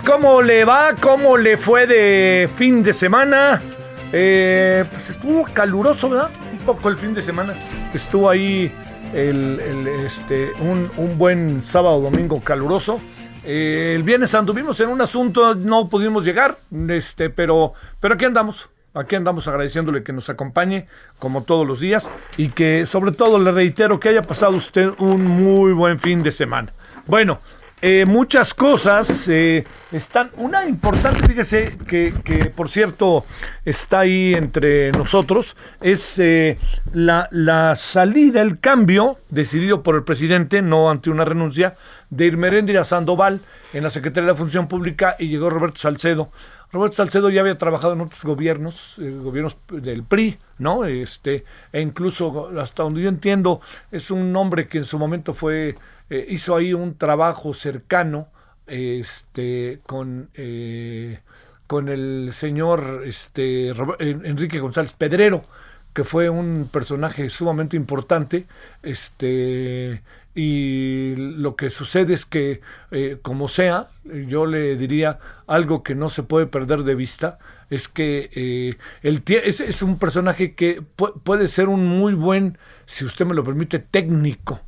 ¿Cómo le va? ¿Cómo le fue de fin de semana? Eh, pues estuvo caluroso, ¿verdad? Un poco el fin de semana. Estuvo ahí este, un, un buen sábado, domingo caluroso. Eh, el viernes anduvimos en un asunto, no pudimos llegar, este, pero, pero aquí andamos. Aquí andamos agradeciéndole que nos acompañe como todos los días y que sobre todo le reitero que haya pasado usted un muy buen fin de semana. Bueno, eh, muchas cosas eh, están. Una importante, fíjese, que, que, por cierto está ahí entre nosotros, es eh, la, la, salida, el cambio decidido por el presidente, no ante una renuncia, de Irmeréndira Sandoval en la Secretaría de la Función Pública y llegó Roberto Salcedo. Roberto Salcedo ya había trabajado en otros gobiernos, eh, gobiernos del PRI, ¿no? Este, e incluso, hasta donde yo entiendo, es un hombre que en su momento fue eh, hizo ahí un trabajo cercano este, con, eh, con el señor este, Enrique González Pedrero, que fue un personaje sumamente importante. Este, y lo que sucede es que, eh, como sea, yo le diría algo que no se puede perder de vista, es que eh, es, un personaje que puede ser un muy buen, si usted me lo permite, técnico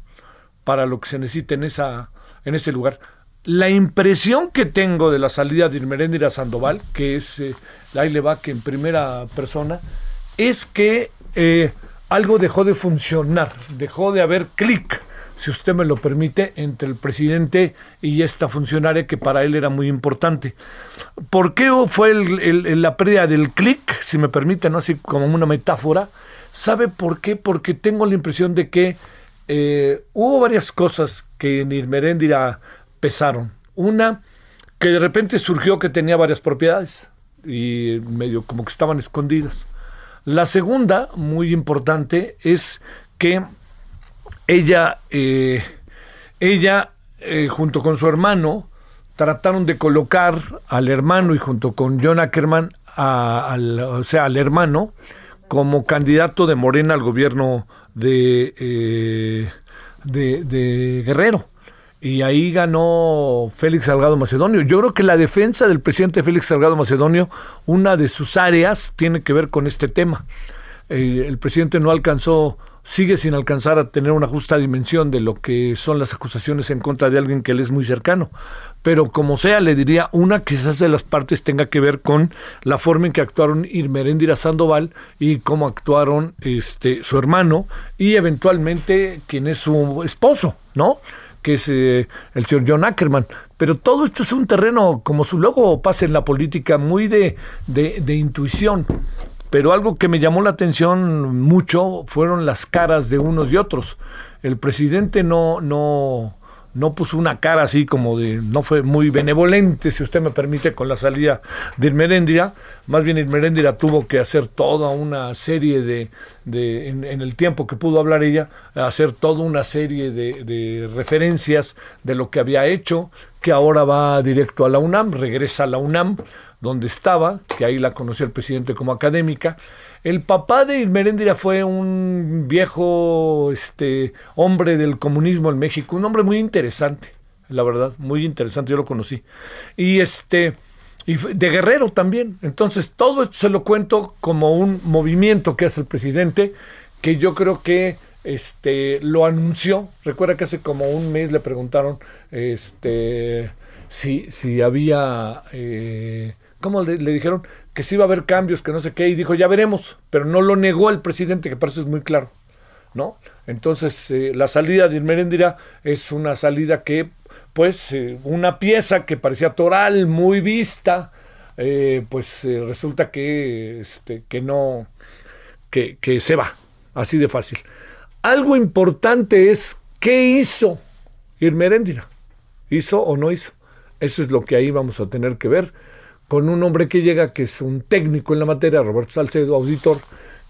para lo que se necesita en, esa, en ese lugar. La impresión que tengo de la salida de Irmeréndira Sandoval, que es, eh, ahí que en primera persona, es que eh, algo dejó de funcionar, dejó de haber clic, si usted me lo permite, entre el presidente y esta funcionaria que para él era muy importante. ¿Por qué fue la pérdida del clic, si me permite, no así como una metáfora? ¿Sabe por qué? Porque tengo la impresión de que eh, hubo varias cosas que en Irmeréndira pesaron. Una, que de repente surgió que tenía varias propiedades y medio como que estaban escondidas. La segunda, muy importante, es que ella, eh, ella eh, junto con su hermano, trataron de colocar al hermano y junto con John Ackerman, al, o sea, al hermano, como candidato de Morena al gobierno de, eh, de, de, Guerrero. Y ahí ganó Félix Salgado Macedonio. Yo creo que la defensa del presidente Félix Salgado Macedonio, una de sus áreas tiene que ver con este tema. Eh, el presidente no alcanzó sigue sin alcanzar a tener una justa dimensión de lo que son las acusaciones en contra de alguien que le es muy cercano. Pero como sea, le diría, una quizás de las partes tenga que ver con la forma en que actuaron Irmeréndira Sandoval y cómo actuaron este, su hermano y eventualmente quien es su esposo, ¿no? que es eh, el señor John Ackerman. Pero todo esto es un terreno, como su logo pasa en la política, muy de, de, de intuición pero algo que me llamó la atención mucho fueron las caras de unos y otros. El presidente no, no, no puso una cara así como de, no fue muy benevolente, si usted me permite, con la salida de Irmeréndira. Más bien Irmeréndira tuvo que hacer toda una serie de, de en, el tiempo que pudo hablar ella, hacer toda una serie de, de referencias de lo que había hecho, que ahora va directo a la UNAM, regresa a la UNAM, donde estaba, que ahí la conoció el presidente como académica. El papá de Irmeréndira fue un viejo este, hombre del comunismo en México, un hombre muy interesante, la verdad, muy interesante, yo lo conocí. Y este y de Guerrero también. Entonces, todo esto se lo cuento como un movimiento que hace el presidente, que yo creo que este lo anunció. Recuerda que hace como un mes le preguntaron este si, si había eh, ¿cómo le, dijeron? Que sí iba a haber cambios, que no sé qué, y dijo, ya veremos, pero no lo negó el presidente, que parece es muy claro, ¿no? Entonces, eh, la salida de Irmeréndira es una salida que, pues, eh, una pieza que parecía toral, muy vista, eh, pues resulta que, este, que no, que, que se va, así de fácil. Algo importante es, ¿qué hizo Irmeréndira? ¿Hizo o no hizo? Eso es lo que ahí vamos a tener que ver con un hombre que llega, que es un técnico en la materia, Roberto Salcedo, auditor,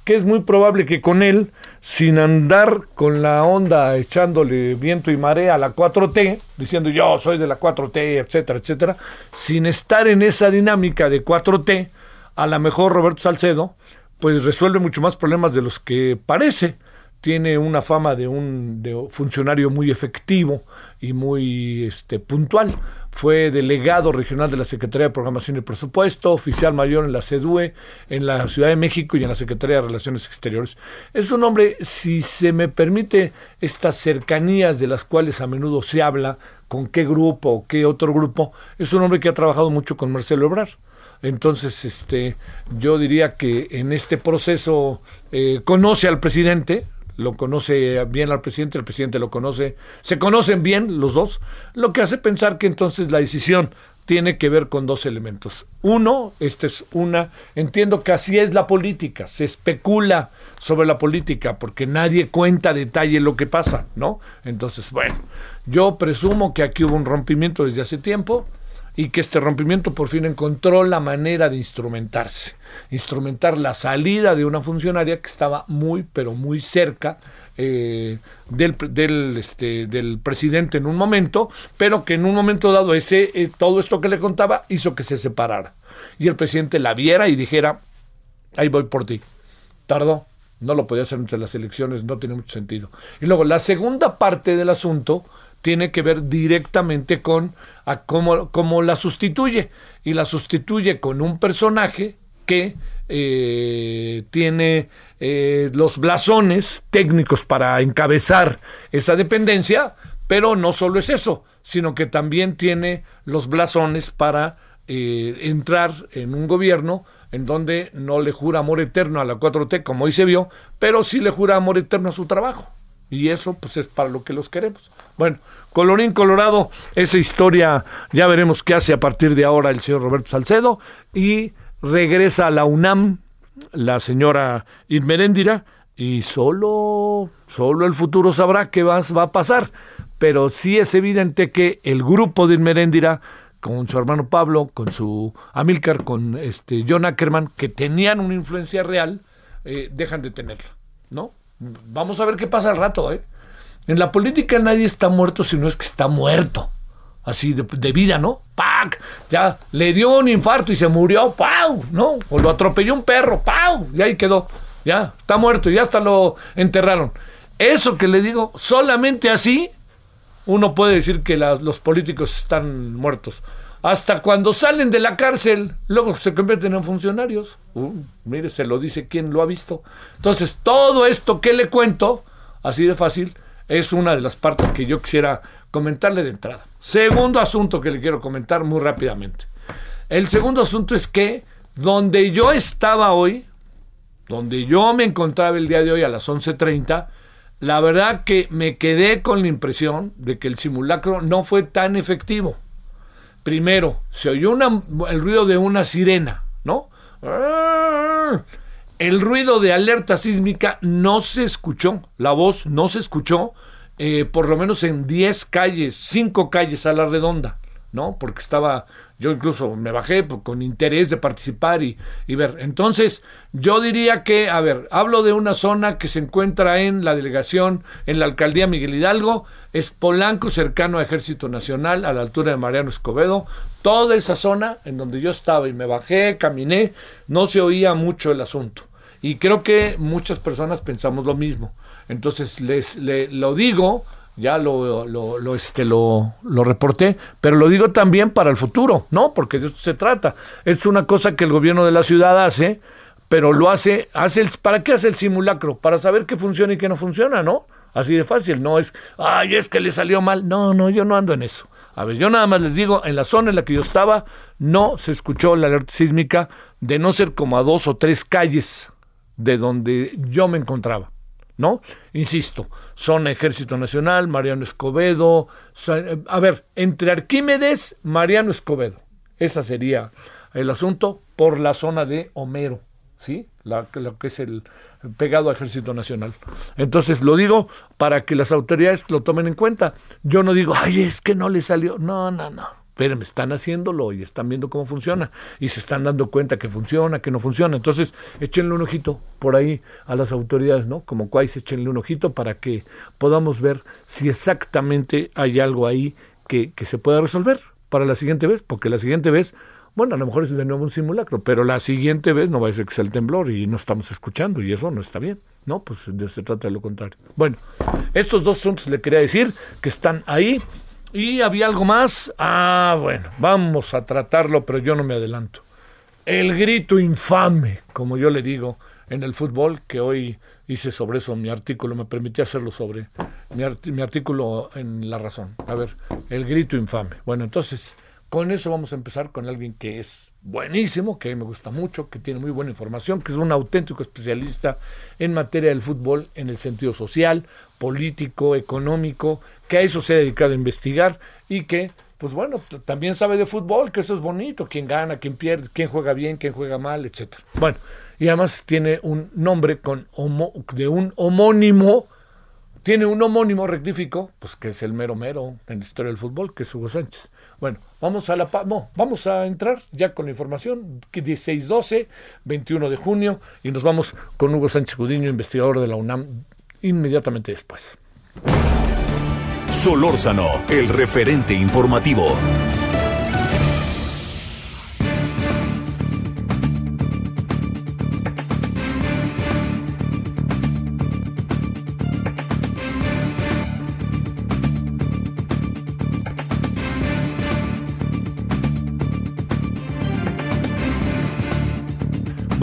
que es muy probable que con él, sin andar con la onda echándole viento y marea a la 4T, diciendo yo soy de la 4T, etcétera, etcétera, sin estar en esa dinámica de 4T, a lo mejor Roberto Salcedo, pues resuelve mucho más problemas de los que parece. Tiene una fama de un de funcionario muy efectivo y muy este, puntual fue delegado regional de la Secretaría de Programación y Presupuesto, oficial mayor en la CEDUE, en la Ciudad de México y en la Secretaría de Relaciones Exteriores. Es un hombre, si se me permite, estas cercanías de las cuales a menudo se habla, con qué grupo o qué otro grupo, es un hombre que ha trabajado mucho con Marcelo Ebrard. Entonces, este, yo diría que en este proceso eh, conoce al presidente, lo conoce bien al presidente, el presidente lo conoce, se conocen bien los dos, lo que hace pensar que entonces la decisión tiene que ver con dos elementos. Uno, esta es una, entiendo que así es la política, se especula sobre la política porque nadie cuenta a detalle lo que pasa, ¿no? Entonces, bueno, yo presumo que aquí hubo un rompimiento desde hace tiempo y que este rompimiento por fin encontró la manera de instrumentarse instrumentar la salida de una funcionaria que estaba muy, pero muy cerca eh, del, del, este, del presidente en un momento, pero que en un momento dado ese, eh, todo esto que le contaba hizo que se separara. Y el presidente la viera y dijera, ahí voy por ti. Tardó, no lo podía hacer entre las elecciones, no tiene mucho sentido. Y luego la segunda parte del asunto tiene que ver directamente con a cómo, la sustituye. Y la sustituye con un personaje que eh, tiene eh, los blasones técnicos para encabezar esa dependencia, pero no solo es eso, sino que también tiene los blasones para eh, entrar en un gobierno en donde no le jura amor eterno a la 4T, como hoy se vio, pero sí le jura amor eterno a su trabajo. Y eso pues es para lo que los queremos. Bueno, colorín colorado, esa historia ya veremos qué hace a partir de ahora el señor Roberto Salcedo y regresa a la UNAM la señora Irmeréndira y solo, solo el futuro sabrá qué va, va a pasar. Pero sí es evidente que el grupo de Irmeréndira, con su hermano Pablo, con su Amilcar, con este John Ackerman, que tenían una influencia real, eh, dejan de tenerla, ¿no? Vamos a ver qué pasa al rato, ¿eh? En la política nadie está muerto si no es que está muerto así de, vida, ¿no? ¡Pac! Ya le dio un infarto y se murió, ¡pau! ¿No? O lo atropelló un perro, ¡pau! Y ahí quedó. Ya, está muerto y hasta lo enterraron. Eso que le digo, solamente así uno puede decir que los políticos están muertos. Hasta cuando salen de la cárcel, luego se convierten en funcionarios. Uh, mire, se lo dice quien lo ha visto. Entonces, todo esto que le cuento, así de fácil, es una de las partes que yo quisiera comentarle de entrada. Segundo asunto que le quiero comentar muy rápidamente. El segundo asunto es que donde yo estaba hoy, donde yo me encontraba el día de hoy a las 11.30, la verdad que me quedé con la impresión de que el simulacro no fue tan efectivo. Primero, se oyó el ruido de una sirena, ¿no? El ruido de alerta sísmica no se escuchó, la voz no se escuchó, eh, por lo menos en 10 calles, 5 calles a la redonda, ¿no? Porque estaba yo incluso me bajé con interés de participar y, ver. Entonces, yo diría que, a ver, hablo de una zona que se encuentra en la delegación, en la alcaldía Miguel Hidalgo, es Polanco, cercano a Ejército Nacional, a la altura de Mariano Escobedo. Toda esa zona en donde yo estaba y me bajé, caminé, no se oía mucho el asunto. Y creo que muchas personas pensamos lo mismo. Entonces, les lo digo ya lo, lo, lo, este, lo, lo reporté, pero lo digo también para el futuro, ¿no? Porque de esto se trata. Es una cosa que el gobierno de la ciudad hace, pero lo hace, hace el, ¿para qué hace el simulacro? Para saber qué funciona y qué no funciona, ¿no? Así de fácil, no es, ay, es que le salió mal. No, no, yo no ando en eso. A ver, yo nada más les digo, en la zona en la que yo estaba, no se escuchó la alerta sísmica de no ser como a dos o tres calles de donde yo me encontraba. ¿no? Insisto, son Ejército Nacional, Mariano Escobedo, a ver, entre Arquímedes, Mariano Escobedo. Ese sería el asunto por la zona de Homero, ¿sí? La, lo que es el pegado a Ejército Nacional. Entonces lo digo para que las autoridades lo tomen en cuenta. Yo no digo, ay, es que no le salió. No, no, no me están haciéndolo y están viendo cómo funciona y se están dando cuenta que funciona, que no funciona. Entonces, échenle un ojito por ahí a las autoridades, ¿no? Como cuáis, échenle un ojito para que podamos ver si exactamente hay algo ahí que, que se pueda resolver para la siguiente vez, porque la siguiente vez, bueno, a lo mejor es de nuevo un simulacro, pero la siguiente vez no va a ser que sea el temblor y no estamos escuchando y eso no está bien. No, pues se trata de lo contrario. Bueno, estos dos asuntos le quería decir que están ahí y había algo más. Ah, bueno, vamos a tratarlo, pero yo no me adelanto. El grito infame, como yo le digo, en el fútbol, que hoy hice sobre eso mi artículo, me permití hacerlo sobre mi, mi artículo en La Razón. A ver, el grito infame. Bueno, entonces, con eso vamos a empezar con alguien que es buenísimo, que me gusta mucho, que tiene muy buena información, que es un auténtico especialista en materia del fútbol en el sentido social, político, económico, que a eso se ha dedicado a investigar y que, pues bueno, también sabe de fútbol, que eso es bonito, quién gana, quién pierde, quién juega bien, quién juega mal, etcétera. Bueno, y además tiene un nombre con de un homónimo, tiene un homónimo rectífico, pues que es el mero mero en la historia del fútbol, que es Hugo Sánchez. Bueno, vamos a la no, vamos a entrar ya con la información, 16-12, 21 de junio, y nos vamos con Hugo Sánchez Gudiño, investigador de la UNAM, inmediatamente después. Solórzano, el referente informativo.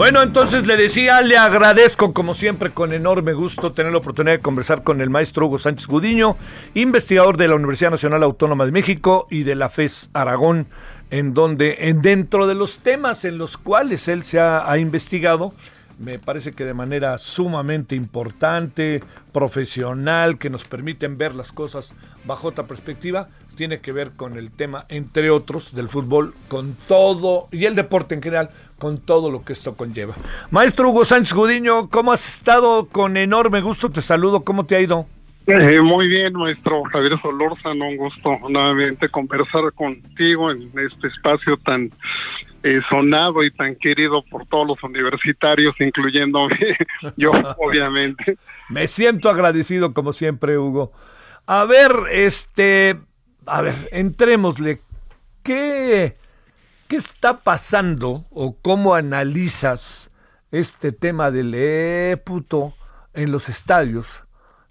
Bueno, entonces le decía, le agradezco como siempre con enorme gusto tener la oportunidad de conversar con el maestro Hugo Sánchez Gudiño, investigador de la Universidad Nacional Autónoma de México y de la FES Aragón, en donde en, dentro de los temas en los cuales él se ha investigado, me parece que de manera sumamente importante, profesional, que nos permiten ver las cosas bajo otra perspectiva, tiene que ver con el tema, entre otros, del fútbol, con todo, y el deporte en general, con todo lo que esto conlleva. Maestro Hugo Sánchez Gudiño, ¿cómo has estado? Con enorme gusto te saludo, ¿cómo te ha ido? Eh, muy bien, maestro Javier Solórzano, un gusto nuevamente conversar contigo en este espacio tan eh, sonado y tan querido por todos los universitarios, incluyéndome yo, obviamente. Me siento agradecido como siempre, Hugo. A ver, este, a ver, entrémosle. ¿Qué, qué está pasando o cómo analizas este tema del éputo en los estadios?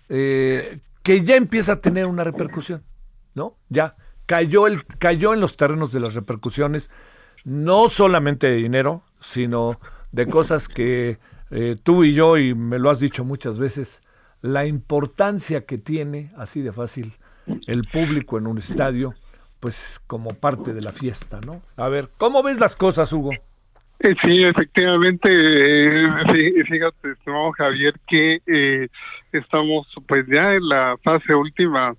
Eh, que ya empieza a tener una repercusión, ¿no? Ya cayó, el, cayó en los terrenos de las repercusiones, no solamente de dinero, sino de cosas que eh, tú y yo, y me lo has dicho muchas veces, la importancia que tiene, así de fácil, el público en un estadio, pues como parte de la fiesta, ¿no? A ver, ¿cómo ves las cosas, Hugo? Eh, sí, efectivamente, eh, fíjate, estimado Javier, que eh, estamos pues ya en la fase última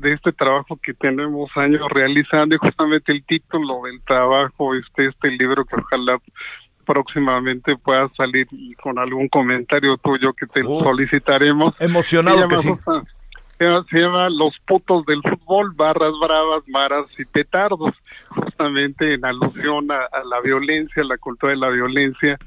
de este trabajo que tenemos años realizando y justamente el título del trabajo este este libro que ojalá próximamente pueda salir y con algún comentario tuyo que te oh. solicitaremos. Emocionado que sí se llama Los putos del fútbol, barras bravas, maras y petardos, justamente en alusión a, la violencia, a la cultura de la violencia,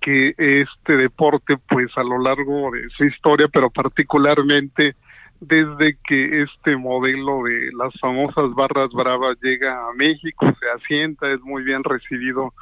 que este deporte, pues a lo largo de su historia, pero particularmente desde que este modelo de las famosas barras bravas llega a México, se asienta, es muy bien recibido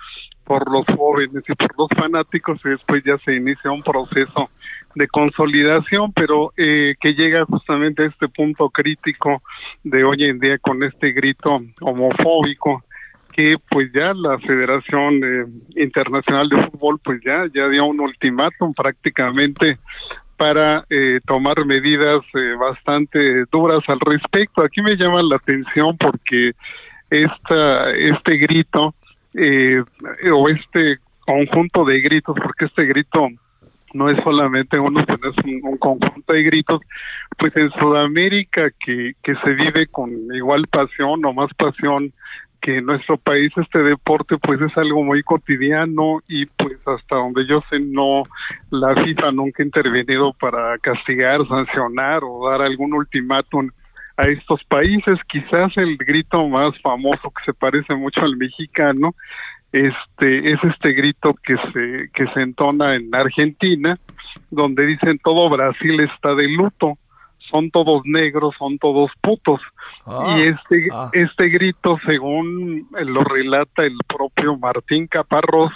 por los jóvenes y por los fanáticos y después ya se inicia un proceso de consolidación, pero eh, que llega justamente a este punto crítico de hoy en día con este grito homofóbico que pues ya la Federación eh, Internacional de Fútbol pues ya ya dio un ultimátum prácticamente para eh, tomar medidas bastante duras al respecto. Aquí me llama la atención porque esta este grito o este conjunto de gritos, porque este grito no es solamente uno, sino es un, conjunto de gritos, pues en Sudamérica que, que se vive con igual pasión o más pasión que en nuestro país este deporte pues es algo muy cotidiano y pues hasta donde yo sé no la FIFA nunca ha intervenido para castigar, sancionar o dar algún ultimátum a estos países. Quizás el grito más famoso que se parece mucho al mexicano este es este grito que se que se entona en Argentina donde dicen todo Brasil está de luto son todos negros son todos putos ah, y este ah. este grito según lo relata el propio Martín Caparrós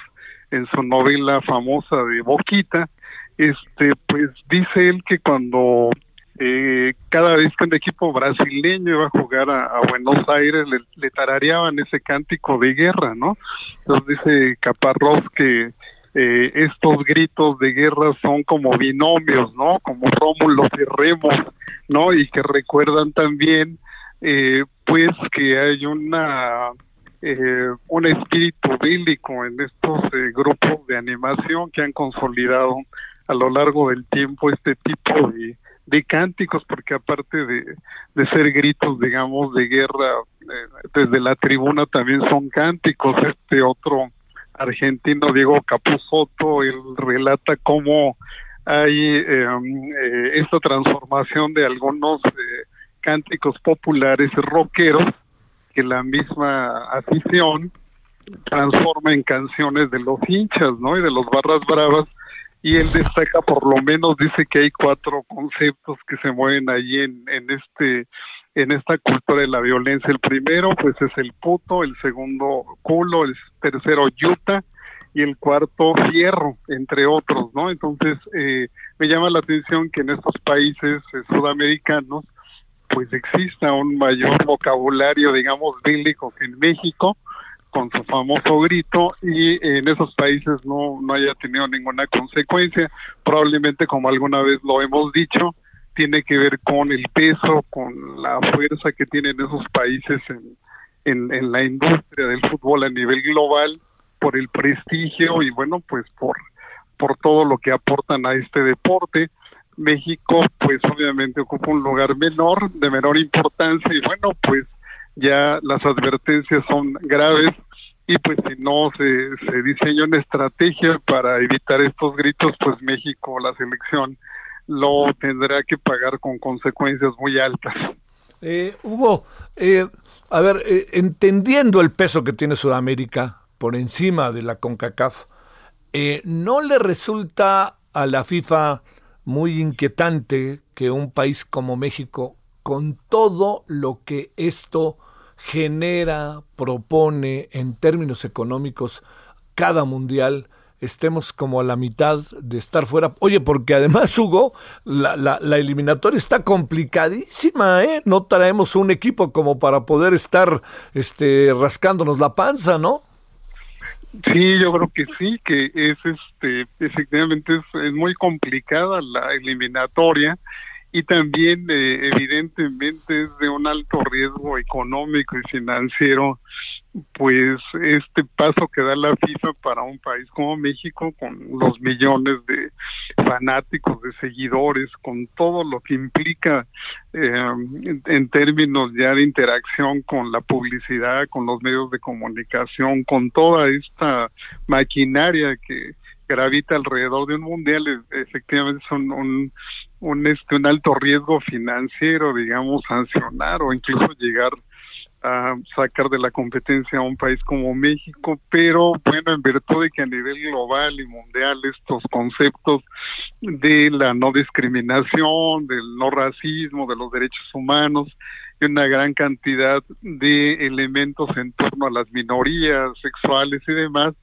en su novela famosa de Boquita este pues dice él que cuando eh, cada vez que un equipo brasileño iba a jugar a, Buenos Aires le, le, tarareaban ese cántico de guerra, ¿no? Entonces dice Caparrós que eh, estos gritos de guerra son como binomios, ¿no? Como Rómulos y Remos, ¿no? Y que recuerdan también, eh, pues, que hay una eh, un espíritu bíblico en estos eh, grupos de animación que han consolidado a lo largo del tiempo este tipo de de cánticos, porque aparte de, de ser gritos, digamos, de guerra, eh, desde la tribuna también son cánticos. Este otro argentino, Diego Capuzotto, él relata cómo hay em, eh, esta transformación de algunos eh, cánticos populares rockeros que la misma afición transforma en canciones de los hinchas, ¿no? Y de los barras bravas y él destaca por lo menos dice que hay cuatro conceptos que se mueven allí en, en este en esta cultura de la violencia el primero pues es el puto el segundo culo el tercero yuta y el cuarto fierro entre otros no entonces eh, me llama la atención que en estos países eh, sudamericanos pues exista un mayor vocabulario digamos bíblico que en México con su famoso grito y en esos países no, no haya tenido ninguna consecuencia. Probablemente, como alguna vez lo hemos dicho, tiene que ver con el peso, con la fuerza que tienen esos países en, en, en la industria del fútbol a nivel global, por el prestigio y bueno, pues por, por todo lo que aportan a este deporte. México, pues obviamente ocupa un lugar menor, de menor importancia y bueno, pues ya las advertencias son graves y pues si no se, se diseña una estrategia para evitar estos gritos, pues México, la selección, lo tendrá que pagar con consecuencias muy altas. Eh, Hugo, eh, a ver, eh, entendiendo el peso que tiene Sudamérica por encima de la CONCACAF, eh, ¿no le resulta a la FIFA muy inquietante que un país como México, con todo lo que esto genera, propone en términos económicos cada mundial, estemos como a la mitad de estar fuera. Oye, porque además, Hugo, la, la, la, eliminatoria está complicadísima, ¿eh? No traemos un equipo como para poder estar este, rascándonos la panza, ¿no? Sí, yo creo que sí, que es este, efectivamente es, muy complicada la eliminatoria y también eh, evidentemente es de un alto riesgo económico y financiero pues este paso que da la FIFA para un país como México con los millones de fanáticos de seguidores con todo lo que implica eh, en términos ya de interacción con la publicidad con los medios de comunicación con toda esta maquinaria que gravita alrededor de un mundial efectivamente son un un, este, un alto riesgo financiero, digamos, sancionar o incluso llegar sacar de la competencia a un país como México, pero bueno, en virtud de que a nivel global y mundial estos conceptos de la no discriminación, del no racismo, de los derechos humanos, y una gran cantidad de elementos en torno a las minorías sexuales y demás,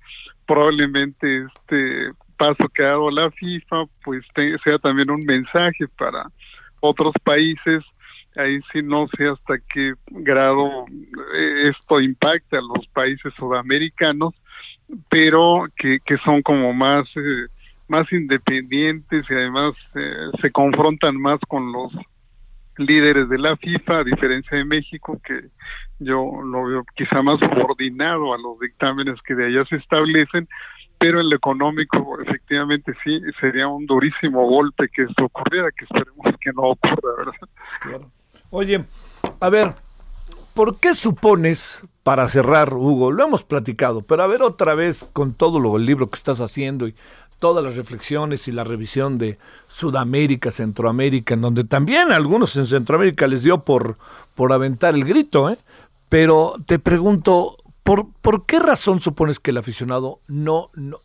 probablemente este paso que ha dado la FIFA, pues sea también un mensaje para otros países. Ahí sí no sé hasta qué grado eh, esto impacta a los países sudamericanos, pero que, que son como más, eh, más independientes y además eh, se confrontan más con los líderes de la FIFA, a diferencia de México, que yo lo veo quizá más subordinado a los dictámenes que de allá se establecen, pero en lo económico efectivamente sí sería un durísimo golpe que esto ocurriera, que esperemos que no ocurra, ¿verdad? Oye, a ver, ¿por qué supones, para cerrar, Hugo, lo hemos platicado, pero a ver otra vez con todo lo, el libro que estás haciendo y todas las reflexiones y la revisión de Sudamérica, Centroamérica, en donde también a algunos en Centroamérica les dio por, por aventar el grito, ¿eh? Pero te pregunto, ¿Por, ¿Por qué razón supones que el aficionado no, no,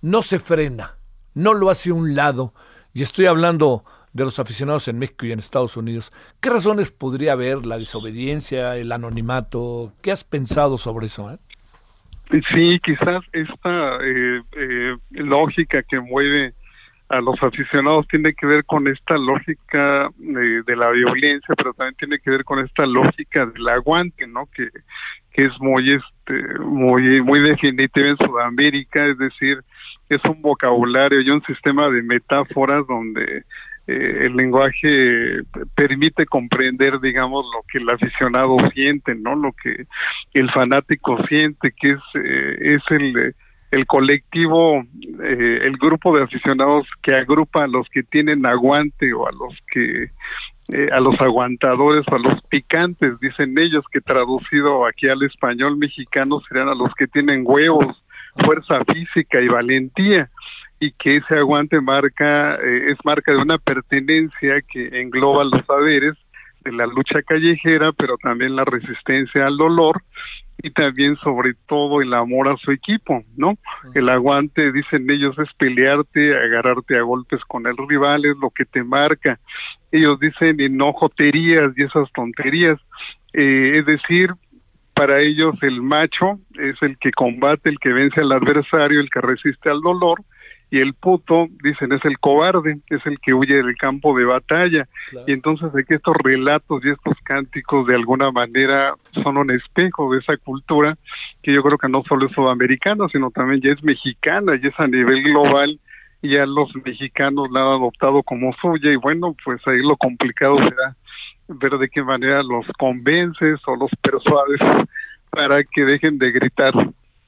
no, se frena, no lo hace a un lado? Y estoy hablando de los aficionados en México y en Estados Unidos. ¿Qué razones podría haber? ¿La desobediencia, el anonimato? ¿Qué has pensado sobre eso? Eh? Sí, quizás esta eh, eh, lógica que mueve a los aficionados tiene que ver con esta lógica de la violencia, pero también tiene que ver con esta lógica del aguante, ¿no? Que, que es muy este muy muy definitiva en Sudamérica, es decir, es un vocabulario y un sistema de metáforas donde eh, el lenguaje permite comprender, digamos, lo que el aficionado siente, ¿no? Lo que el fanático siente, que es eh, es el el colectivo, eh, el grupo de aficionados que agrupa a los que tienen aguante o a los que eh, a los aguantadores a los picantes, dicen ellos, que traducido aquí al español mexicano serían a los que tienen huevos, fuerza física y valentía y que ese aguante marca eh, es marca de una pertenencia que engloba los saberes de la lucha callejera, pero también la resistencia al dolor y también sobre todo el amor a su equipo, ¿no? El aguante, dicen ellos, es pelearte, agarrarte a golpes con el rival, es lo que te marca. Ellos dicen enojoterías y esas tonterías, eh, es decir, para ellos el macho es el que combate, el que vence al adversario, el que resiste al dolor, y el puto, dicen, es el cobarde, es el que huye del campo de batalla. Y entonces aquí estos relatos y estos cánticos de alguna manera son un espejo de esa cultura que yo creo que no solo es sudamericana, sino también ya es mexicana y es a nivel global y ya los mexicanos la han adoptado como suya y bueno, pues ahí lo complicado será ver de qué manera los convences o los persuades para que dejen de gritar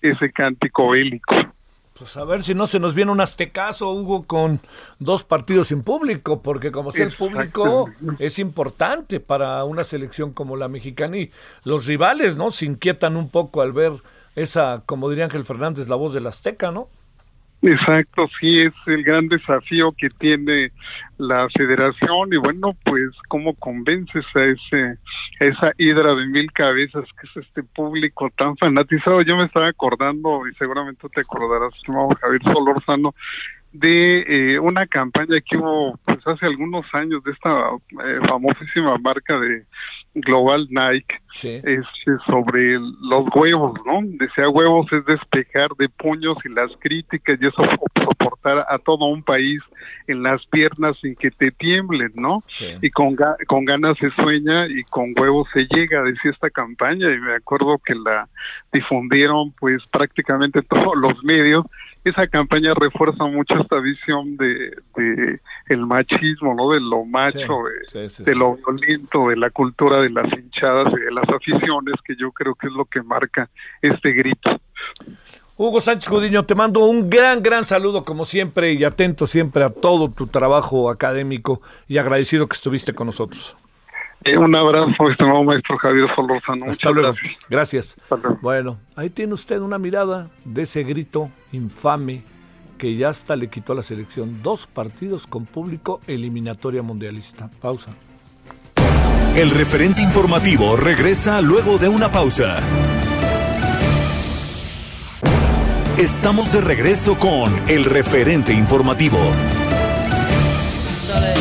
ese cántico bélico. Pues a ver si no se nos viene un aztecaso, Hugo, con dos partidos sin público, porque como sea el público es importante para una selección como la mexicana y los rivales, ¿no? Se inquietan un poco al ver esa, como diría Ángel Fernández, la voz del azteca, ¿no? Exacto, sí, es el gran desafío que tiene la federación y bueno, pues cómo convences a ese esa hidra de mil cabezas que es este público tan fanatizado. Yo me estaba acordando y seguramente te acordarás, estimado Javier Solórzano, de eh, una campaña que hubo pues hace algunos años de esta eh, famosísima marca de global Nike es sobre los huevos, ¿no? Decía huevos es despejar de puños y las críticas y eso soportar a todo un país en las piernas sin que te tiemblen, ¿no? Y con, con ganas se sueña y con huevos se llega, decía esta campaña y me acuerdo que la difundieron pues prácticamente todos los medios esa campaña refuerza mucho esta visión de, el machismo, ¿no? De lo macho, de, lo violento, de la cultura de las hinchadas y de las aficiones, que yo creo que es lo que marca este grito. Hugo Sánchez Judiño, te mando un gran, gran saludo como siempre y atento siempre a todo tu trabajo académico y agradecido que estuviste con nosotros. Eh, un abrazo, estimado maestro Javier Solórzano. Hasta luego. Gracias. Bueno, ahí tiene usted una mirada de ese grito infame que ya hasta le quitó a la selección dos partidos con público eliminatoria mundialista. Pausa. El referente informativo regresa luego de una pausa. Estamos de regreso con el referente informativo. porque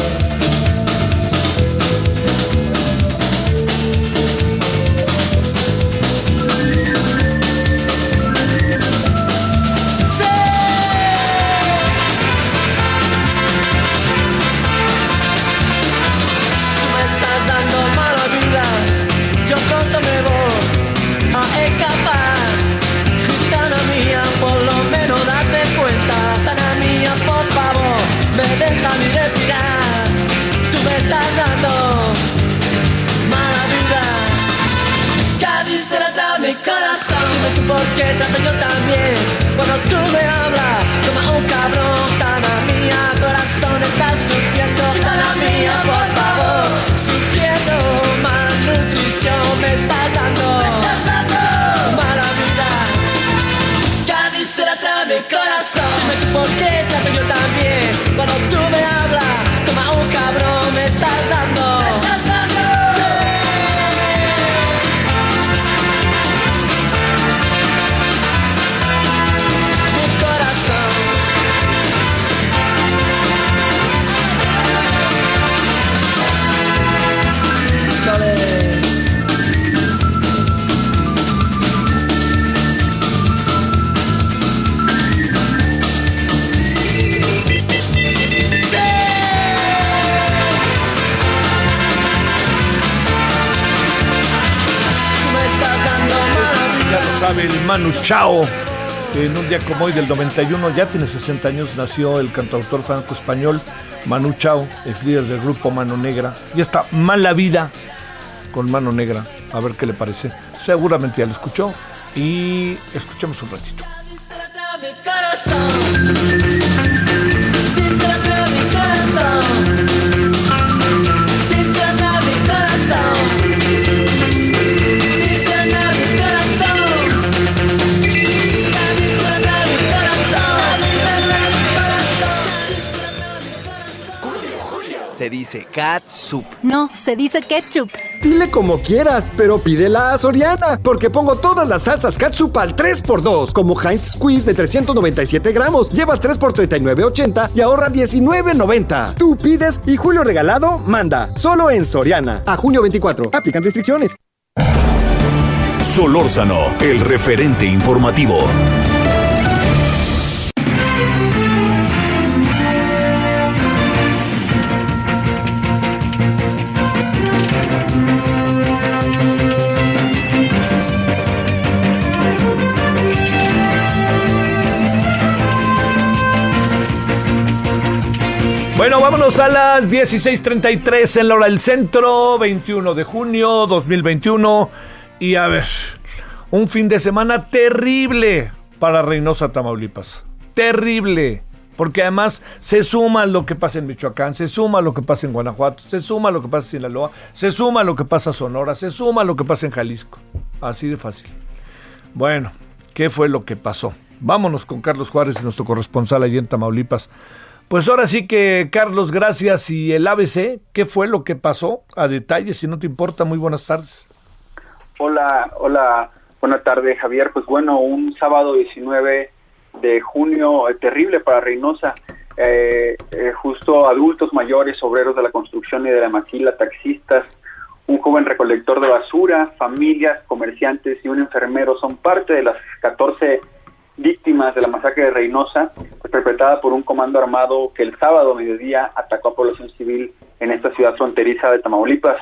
Chao. En un día como hoy del 91, ya tiene 60 años, nació el cantautor franco-español Manu Chao, ex líder del grupo Mano Negra. Y esta mala vida con Mano Negra, a ver qué le parece. Seguramente ya lo escuchó y escuchemos un ratito. Se dice catsup. No, se dice ketchup. Dile como quieras, pero pídela a Soriana, porque pongo todas las salsas catsup al 3x2, como Heinz Squeeze de 397 gramos. Lleva 3 x 39.80 y ahorra 19.90. Tú pides y Julio Regalado manda. Solo en Soriana. A junio 24. Aplican restricciones. Solórzano, el referente informativo. Bueno, vámonos a las 16:33 en la hora del centro, 21 de junio 2021. Y a ver, un fin de semana terrible para Reynosa, Tamaulipas. Terrible. Porque además se suma lo que pasa en Michoacán, se suma lo que pasa en Guanajuato, se suma lo que pasa en Sinaloa, se suma lo que pasa en Sonora, se suma lo que pasa en Jalisco. Así de fácil. Bueno, ¿qué fue lo que pasó? Vámonos con Carlos Juárez, nuestro corresponsal allí en Tamaulipas. Pues ahora sí que, Carlos, gracias. Y el ABC, ¿qué fue lo que pasó? A detalle, si no te importa, muy buenas tardes. Hola, hola, buenas tardes, Javier. Pues bueno, un sábado 19 de junio eh, terrible para Reynosa. Eh, eh, justo adultos mayores, obreros de la construcción y de la maquila, taxistas, un joven recolector de basura, familias, comerciantes y un enfermero son parte de las 14 víctimas de la masacre de Reynosa, perpetrada por un comando armado que el sábado mediodía atacó a población civil en esta ciudad fronteriza de Tamaulipas.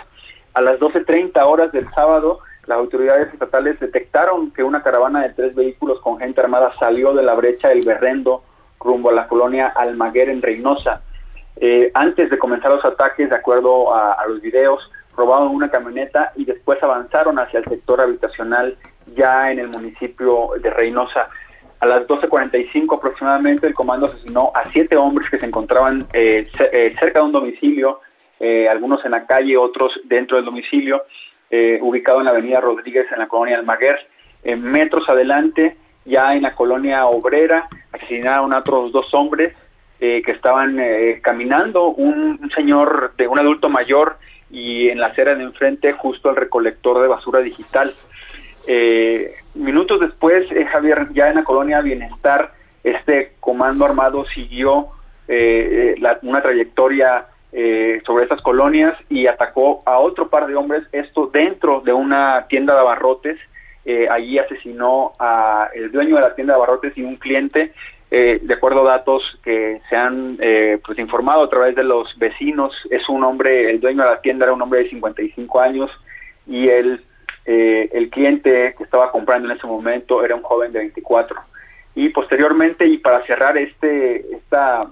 A las 12.30 horas del sábado, las autoridades estatales detectaron que una caravana de tres vehículos con gente armada salió de la brecha del Berrendo rumbo a la colonia Almaguer en Reynosa. Eh, antes de comenzar los ataques, de acuerdo a, a los videos, robaron una camioneta y después avanzaron hacia el sector habitacional ya en el municipio de Reynosa. A las 12.45 aproximadamente el comando asesinó a siete hombres que se encontraban eh, eh, cerca de un domicilio, eh, algunos en la calle, otros dentro del domicilio, eh, ubicado en la avenida Rodríguez en la colonia Almaguer. Metros adelante, ya en la colonia Obrera, asesinaron a otros dos hombres que estaban caminando, un, un señor de un adulto mayor y en la acera de enfrente justo al recolector de basura digital. Eh, minutos después, eh, Javier, ya en la colonia Bienestar, este comando armado siguió eh, eh, la- una trayectoria eh, sobre estas colonias y atacó a otro par de hombres, esto dentro de una tienda de abarrotes. Allí asesinó a el dueño de la tienda de abarrotes y un cliente, de acuerdo a datos que se han pues informado a través de los vecinos. Es un hombre, el dueño de la tienda era un hombre de 55 años y el, eh, el cliente que estaba comprando en ese momento era un joven de 24. Y posteriormente, y para cerrar este esta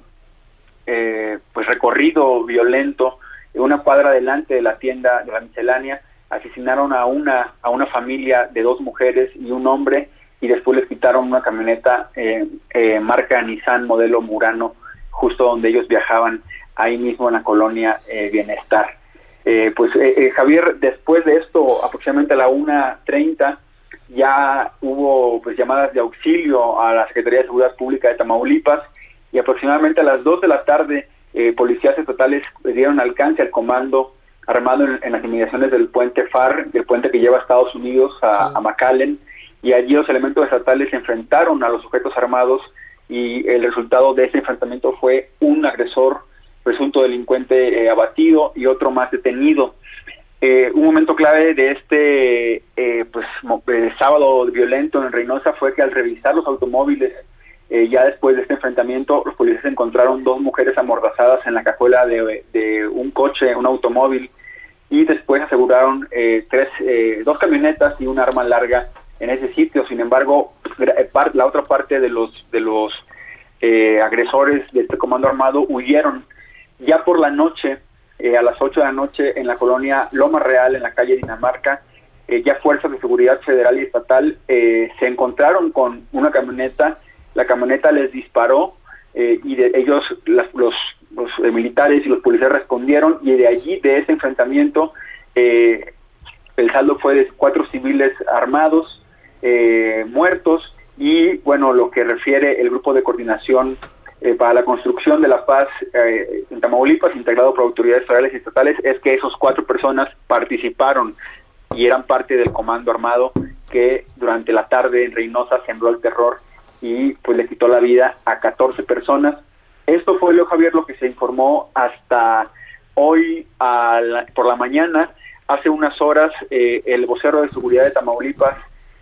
eh, pues recorrido violento, una cuadra delante de la tienda de la miscelánea, asesinaron a una a una familia de dos mujeres y un hombre y después les quitaron una camioneta eh, eh, marca Nissan modelo Murano justo donde ellos viajaban ahí mismo en la colonia eh, Bienestar. Eh, pues eh, eh, Javier, después de esto, aproximadamente a la 1.30, ya hubo pues llamadas de auxilio a la Secretaría de Seguridad Pública de Tamaulipas y aproximadamente a las 2 de la tarde eh, policías estatales dieron alcance al comando armado en, en las inmediaciones del puente FAR, del puente que lleva a Estados Unidos a, a McAllen, y allí los elementos estatales se enfrentaron a los sujetos armados y el resultado de ese enfrentamiento fue un agresor, presunto delincuente eh, abatido y otro más detenido. Eh, un momento clave de este eh, pues eh, sábado violento en Reynosa fue que al revisar los automóviles eh, ya después de este enfrentamiento los policías encontraron dos mujeres amordazadas en la cajuela de, un coche, un automóvil y después aseguraron tres, dos camionetas y un arma larga en ese sitio. Sin embargo, la otra parte de los de los eh, agresores de este comando armado huyeron. Ya por la noche, eh, a las 8 de la noche, en la colonia Loma Real, en la calle Dinamarca, eh, ya fuerzas de seguridad federal y estatal eh, se encontraron con una camioneta. La camioneta les disparó eh, y de ellos, los, los militares y los policías respondieron y de allí, de ese enfrentamiento, el saldo fue de cuatro civiles armados, muertos y bueno, lo que refiere el grupo de coordinación eh, para la construcción de la paz eh, en Tamaulipas, integrado por autoridades federales y estatales, es que esos cuatro personas participaron y eran parte del comando armado que durante la tarde en Reynosa sembró el terror y pues le quitó la vida a 14 personas. Esto fue, Leo Javier, lo que se informó hasta hoy a la- por la mañana. Hace unas horas, eh, el vocero de seguridad de Tamaulipas,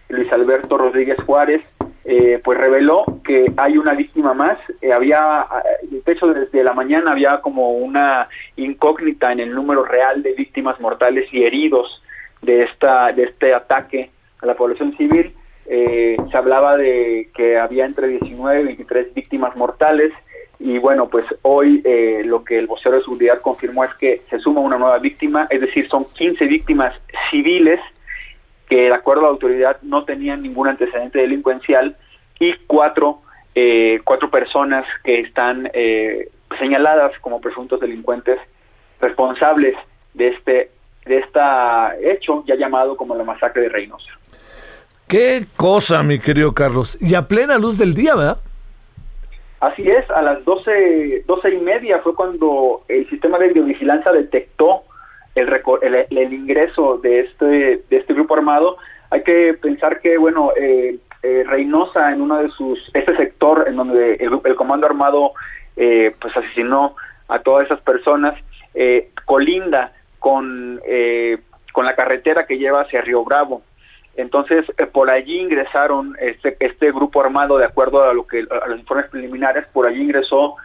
Luis Alberto Rodríguez Juárez, eh, pues reveló que hay una víctima más. Eh, había, eh, de hecho, desde la mañana había como una incógnita en el número real de víctimas mortales y heridos de esta de este ataque a la población civil. Eh, se hablaba de que había entre 19 y 23 víctimas mortales y bueno, pues hoy eh, lo que el vocero de seguridad confirmó es que se suma una nueva víctima, es decir, son 15 víctimas civiles que de acuerdo a la autoridad no tenían ningún antecedente delincuencial y cuatro, eh, cuatro personas que están eh, señaladas como presuntos delincuentes responsables de este de esta hecho ya llamado como la masacre de Reynosa. Qué cosa, mi querido Carlos. Y a plena luz del día, ¿verdad? Así es, a las 12, 12 y media fue cuando el sistema de videovigilancia detectó el, el, el ingreso de este, de este grupo armado. Hay que pensar que, bueno, eh, eh, Reynosa en uno de sus, este sector en donde el, el comando armado eh, pues asesinó a todas esas personas, eh, colinda con eh, con la carretera que lleva hacia Río Bravo. Entonces, eh, por allí ingresaron este, este grupo armado, de acuerdo a lo que a los informes preliminares, por allí ingresó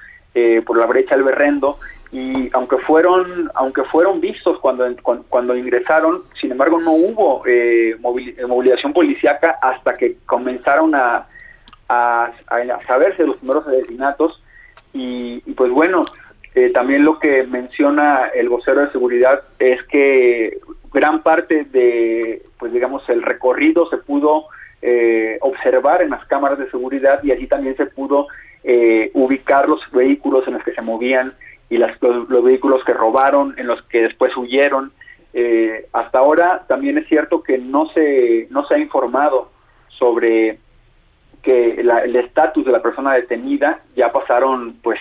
por la brecha del Berrendo y aunque fueron aunque fueron vistos cuando cuando, ingresaron, sin embargo no hubo eh, movilización policíaca hasta que comenzaron a, a, saberse los primeros asesinatos. Y, pues bueno, también lo que menciona el vocero de seguridad es que gran parte de, pues digamos, el recorrido se pudo eh, observar en las cámaras de seguridad y allí también se pudo eh, ubicar los vehículos en los que se movían y las, los, vehículos que robaron, en los que después huyeron. Eh, hasta ahora también es cierto que no se, no se ha informado sobre que el estatus de la persona detenida ya pasaron pues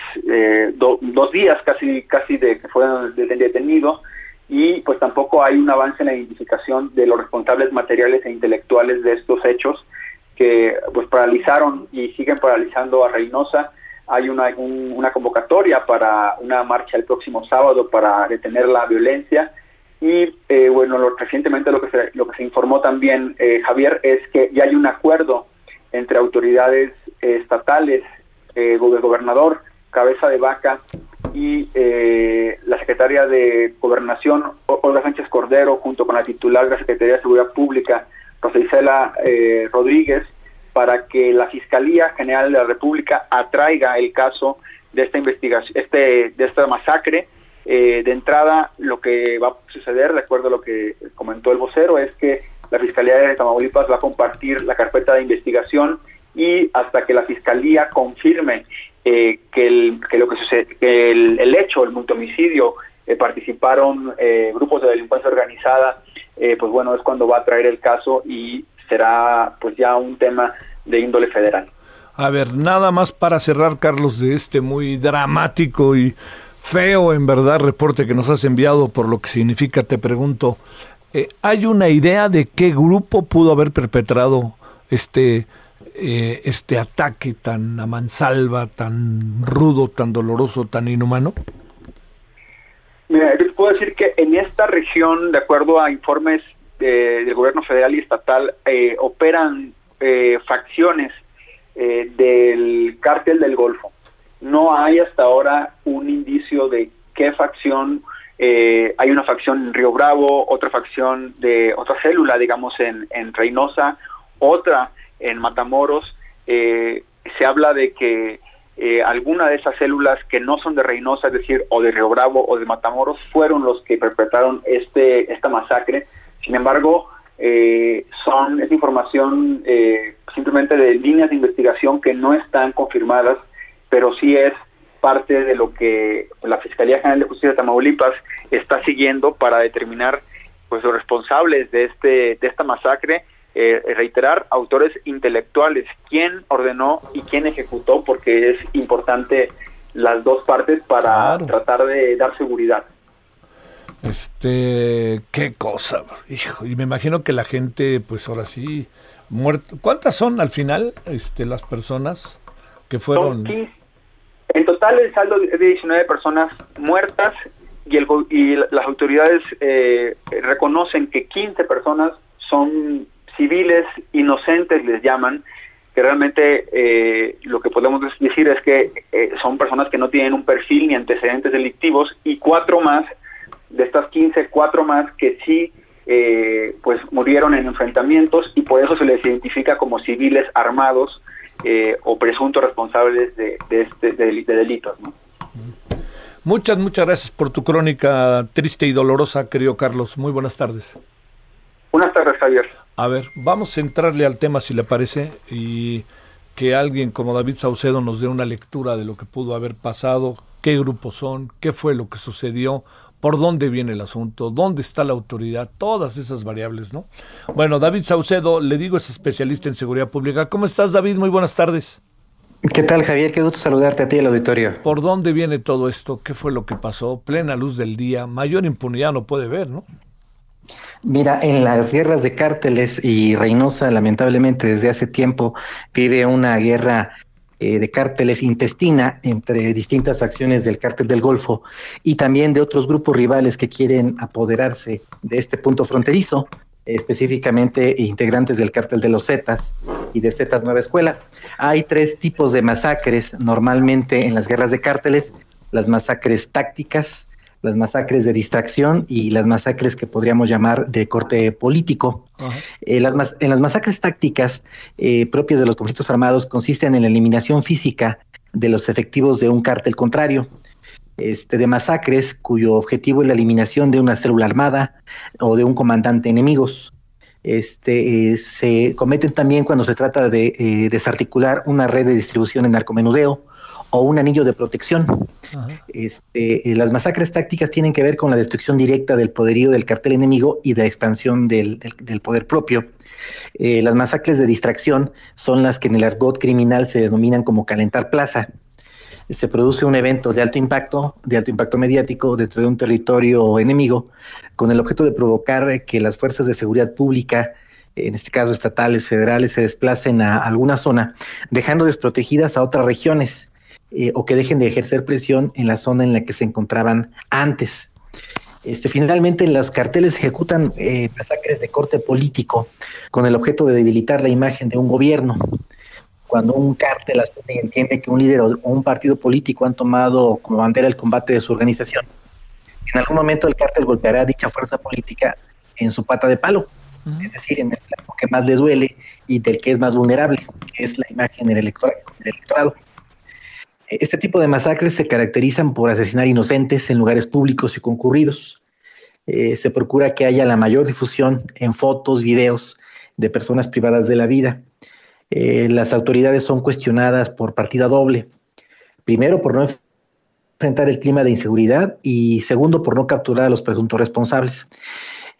dos días casi casi de que fue detenido y pues tampoco hay un avance en la identificación de los responsables materiales e intelectuales de estos hechos que pues paralizaron y siguen paralizando a Reynosa. Hay una, una convocatoria para una marcha el próximo sábado para detener la violencia. Y eh, bueno, lo, recientemente lo que se, lo que se informó también, eh, Javier, es que ya hay un acuerdo entre autoridades estatales, eh, gobernador, cabeza de vaca y eh, la secretaria de Gobernación, Olga Sánchez Cordero, junto con la titular de la Secretaría de Seguridad Pública, Rosa Isela eh, Rodríguez, para que la Fiscalía General de la República atraiga el caso de esta investigación, este, de esta masacre. Eh, de entrada, lo que va a suceder, de acuerdo a lo que comentó el vocero, es que la Fiscalía de Tamaulipas va a compartir la carpeta de investigación y hasta que la Fiscalía confirme eh, que, el, que lo que sucede, que el, hecho, el multomicidio, eh, participaron eh, grupos de delincuencia organizada, pues bueno, es cuando va a traer el caso y será pues ya un tema de índole federal. A ver, nada más para cerrar, Carlos, de este muy dramático y feo, en verdad, reporte que nos has enviado, por lo que significa, te pregunto, ¿hay una idea de qué grupo pudo haber perpetrado este eh, este ataque tan a mansalva, tan rudo, tan doloroso, tan inhumano? Mira, les puedo decir que en esta región, de acuerdo a informes del gobierno federal y estatal, eh, operan eh, facciones del cártel del Golfo. No hay hasta ahora un indicio de qué facción hay una facción en Río Bravo, otra facción de otra célula, digamos, en, en Reynosa, otra en Matamoros, eh, se habla de que eh, alguna de esas células que no son de Reynosa, es decir, o de Río Bravo o de Matamoros, fueron los que perpetraron este esta masacre. Sin embargo, eh, son es información simplemente de líneas de investigación que no están confirmadas, pero sí es parte de lo que la Fiscalía General de Justicia de Tamaulipas está siguiendo para determinar pues los responsables de este de esta masacre eh, reiterar, autores intelectuales, quién ordenó y quién ejecutó, porque es importante las dos partes para tratar de dar seguridad. Este, qué cosa, hijo, y me imagino que la gente, pues ahora sí, muerto. ¿Cuántas son al final, este, las personas que fueron? En total el saldo es de 19 personas muertas y, el, y las autoridades eh, reconocen que 15 personas son civiles inocentes les llaman, que realmente eh, lo que podemos decir es que eh, son personas que no tienen un perfil ni antecedentes delictivos y cuatro más, de estas 15, cuatro más que sí eh, pues murieron en enfrentamientos y por eso se les identifica como civiles armados o presuntos responsables de, este de, delitos. Muchas, muchas gracias por tu crónica triste y dolorosa, querido Carlos. Muy buenas tardes. Buenas tardes, Javier. A ver, vamos a entrarle al tema si le parece y que alguien como David Saucedo nos dé una lectura de lo que pudo haber pasado, qué grupos son, qué fue lo que sucedió, por dónde viene el asunto, dónde está la autoridad, todas esas variables, ¿no? Bueno, David Saucedo, le digo, es especialista en seguridad pública. ¿Cómo estás, David? Muy buenas tardes. ¿Qué tal, Javier? Qué gusto saludarte a ti, el auditorio. ¿Por dónde viene todo esto? ¿Qué fue lo que pasó? Plena luz del día, mayor impunidad no puede ver, ¿no? Mira, en las guerras de cárteles y Reynosa, lamentablemente, desde hace tiempo vive una guerra eh, de cárteles intestina entre distintas acciones del cártel del Golfo y también de otros grupos rivales que quieren apoderarse de este punto fronterizo, específicamente integrantes del cártel de los Zetas y de Zetas Nueva Escuela. Hay tres tipos de masacres normalmente en las guerras de cárteles, las masacres tácticas, las masacres de distracción y las masacres que podríamos llamar de corte político. Eh, las en las masacres tácticas eh, propias de los conflictos armados consisten en la eliminación física de los efectivos de un cártel contrario, este, de masacres cuyo objetivo es la eliminación de una célula armada o de un comandante enemigos. Este, eh, se cometen también cuando se trata de desarticular una red de distribución en narcomenudeo o un anillo de protección. Este, eh, las masacres tácticas tienen que ver con la destrucción directa del poderío del cartel enemigo y de la expansión del, poder propio. Eh, las masacres de distracción son las que en el argot criminal se denominan como calentar plaza. Se produce un evento de alto impacto, de alto impacto mediático dentro de un territorio enemigo, con el objeto de provocar que las fuerzas de seguridad pública en este caso estatales, federales, se desplacen a alguna zona, dejando desprotegidas a otras regiones. Eh, o que dejen de ejercer presión en la zona en la que se encontraban antes. Este, finalmente, los carteles ejecutan eh, masacres de corte político con el objeto de debilitar la imagen de un gobierno. Cuando un cártel entiende que un líder o un partido político han tomado como bandera el combate de su organización, en algún momento el cártel golpeará a dicha fuerza política en su pata de palo, es decir, en el flanco que más le duele y del que es más vulnerable, que es la imagen del electorado. Este tipo de masacres se caracterizan por asesinar inocentes en lugares públicos y concurridos. Eh, se procura que haya la mayor difusión en fotos, videos de personas privadas de la vida. Eh, las autoridades son cuestionadas por partida doble. Primero, por no enfrentar el clima de inseguridad y segundo, por no capturar a los presuntos responsables.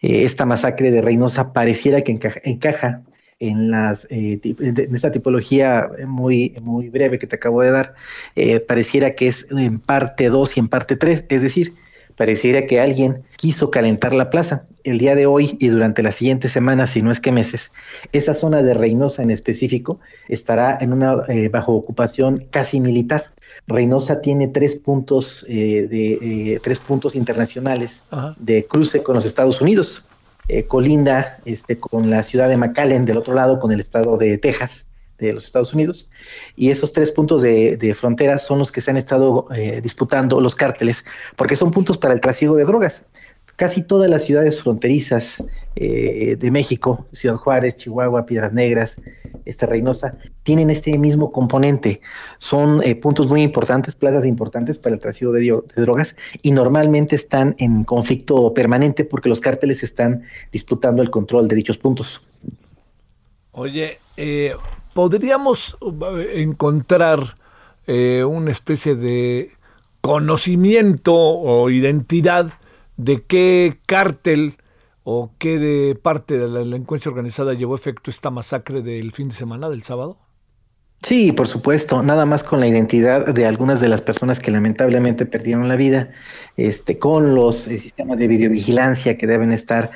Eh, esta masacre de Reynosa pareciera que encaja en, las, eh, en esta tipología muy, muy breve que te acabo de dar, eh, pareciera que es en parte 2 y en parte 3, es decir, pareciera que alguien quiso calentar la plaza. El día de hoy y durante las siguientes semanas, si no es que meses, esa zona de Reynosa en específico estará en una eh, bajo ocupación casi militar. Reynosa tiene tres puntos de tres puntos internacionales de cruce con los Estados Unidos. Eh, colinda este, con la ciudad de McAllen, del otro lado con el estado de Texas, de los Estados Unidos, y esos tres puntos de, frontera son los que se han estado eh, disputando los cárteles, porque son puntos para el trasiego de drogas. Casi todas las ciudades fronterizas eh, de México, Ciudad Juárez, Chihuahua, Piedras Negras, esta Reynosa, tienen este mismo componente. Son eh, puntos muy importantes, plazas importantes para el trasiego de, drogas y normalmente están en conflicto permanente porque los cárteles están disputando el control de dichos puntos. Oye, eh, ¿podríamos encontrar una especie de conocimiento o identidad de qué cártel o qué de parte de la delincuencia organizada llevó efecto esta masacre del fin de semana, del sábado? Sí, por supuesto, nada más con la identidad de algunas de las personas que lamentablemente perdieron la vida, este, con los eh, sistemas de videovigilancia que deben estar,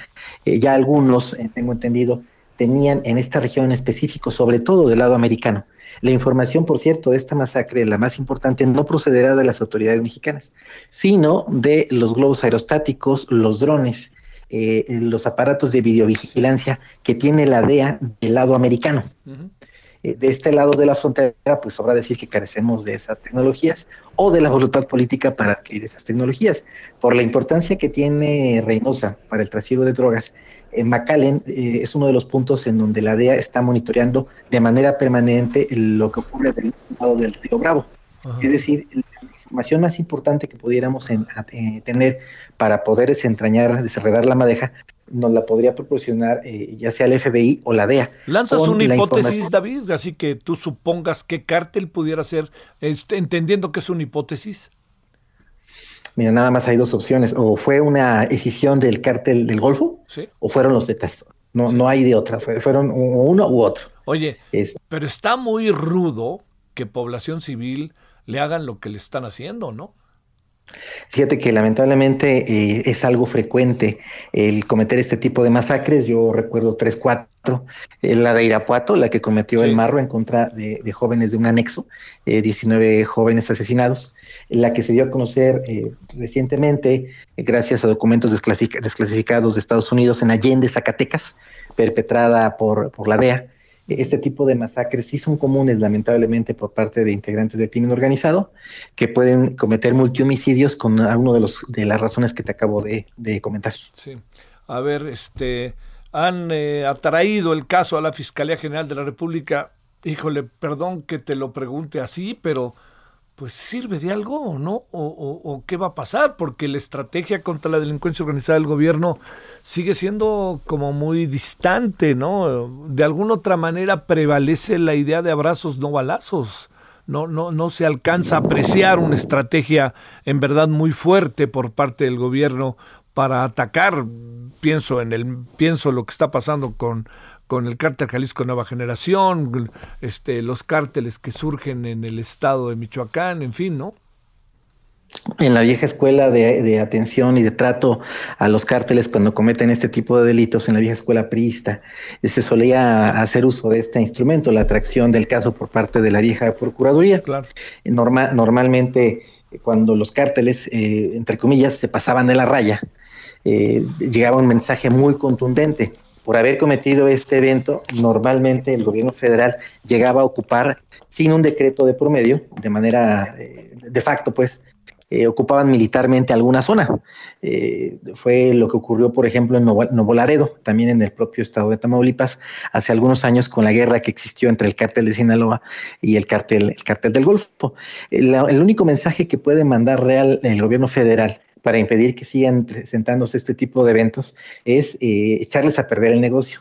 eh, ya algunos, eh, tengo entendido, tenían en esta región en específico, sobre todo del lado americano, la información, por cierto, de esta masacre, la más importante, no procederá de las autoridades mexicanas, sino de los globos aerostáticos, los drones, eh, los aparatos de videovigilancia que tiene la DEA del lado americano. Eh, de este lado de la frontera, pues sobra decir que carecemos de esas tecnologías o de la voluntad política para adquirir esas tecnologías. Por la importancia que tiene Reynosa para el trasiego de drogas, en McAllen eh, es uno de los puntos en donde la DEA está monitoreando de manera permanente lo que ocurre del lado del río Bravo. Es decir, la información más importante que pudiéramos eh, tener para poder desentrañar, desenredar la madeja, nos la podría proporcionar eh, ya sea el FBI o la DEA. Lanzas una hipótesis, David, así que tú supongas qué cártel pudiera ser, este, entendiendo que es una hipótesis. Mira, nada más hay dos opciones. O fue una decisión del cártel del Golfo, o fueron los Zetas. No, no hay de otra. fueron uno u otro. Oye, pero está muy rudo que población civil le hagan lo que le están haciendo, ¿no? Fíjate que lamentablemente eh, es algo frecuente el cometer este tipo de masacres. Yo recuerdo tres, cuatro. Eh, la de Irapuato, la que cometió el Marro en contra de, jóvenes de un anexo, 19 jóvenes asesinados. La que se dio a conocer recientemente, gracias a documentos desclasificados de Estados Unidos en Allende, Zacatecas, perpetrada por, por la DEA este tipo de masacres sí son comunes, lamentablemente, por parte de integrantes del crimen organizado, que pueden cometer multihomicidios con alguna de, de las razones que te acabo de, comentar. Sí. A ver, este, han eh, atraído el caso a la Fiscalía General de la República. Híjole, perdón que te lo pregunte así, pero pues sirve de algo o no, o, qué va a pasar, porque la estrategia contra la delincuencia organizada del gobierno sigue siendo como muy distante, ¿no? De alguna otra manera prevalece la idea de abrazos, no balazos. No, no, no se alcanza a apreciar una estrategia en verdad muy fuerte por parte del gobierno para atacar, pienso en el, pienso lo que está pasando con con el cártel Jalisco Nueva Generación, este, los cárteles que surgen en el estado de Michoacán, en fin, ¿no? En la vieja escuela de, atención y de trato a los cárteles cuando cometen este tipo de delitos, en la vieja escuela priista, se solía hacer uso de este instrumento, la atracción del caso por parte de la vieja Procuraduría. Claro. normalmente, cuando los cárteles, eh, entre comillas, se pasaban de la raya, eh, llegaba un mensaje muy contundente por haber cometido este evento, normalmente el gobierno federal llegaba a ocupar, sin un decreto de promedio, de manera eh, de facto, pues, eh, ocupaban militarmente alguna zona. Eh, fue lo que ocurrió, por ejemplo, en Nuevo, Laredo, también en el propio estado de Tamaulipas, hace algunos años con la guerra que existió entre el cártel de Sinaloa y el cártel, el cártel del Golfo. El, el único mensaje que puede mandar real el gobierno federal para impedir que sigan presentándose este tipo de eventos es eh, echarles a perder el negocio.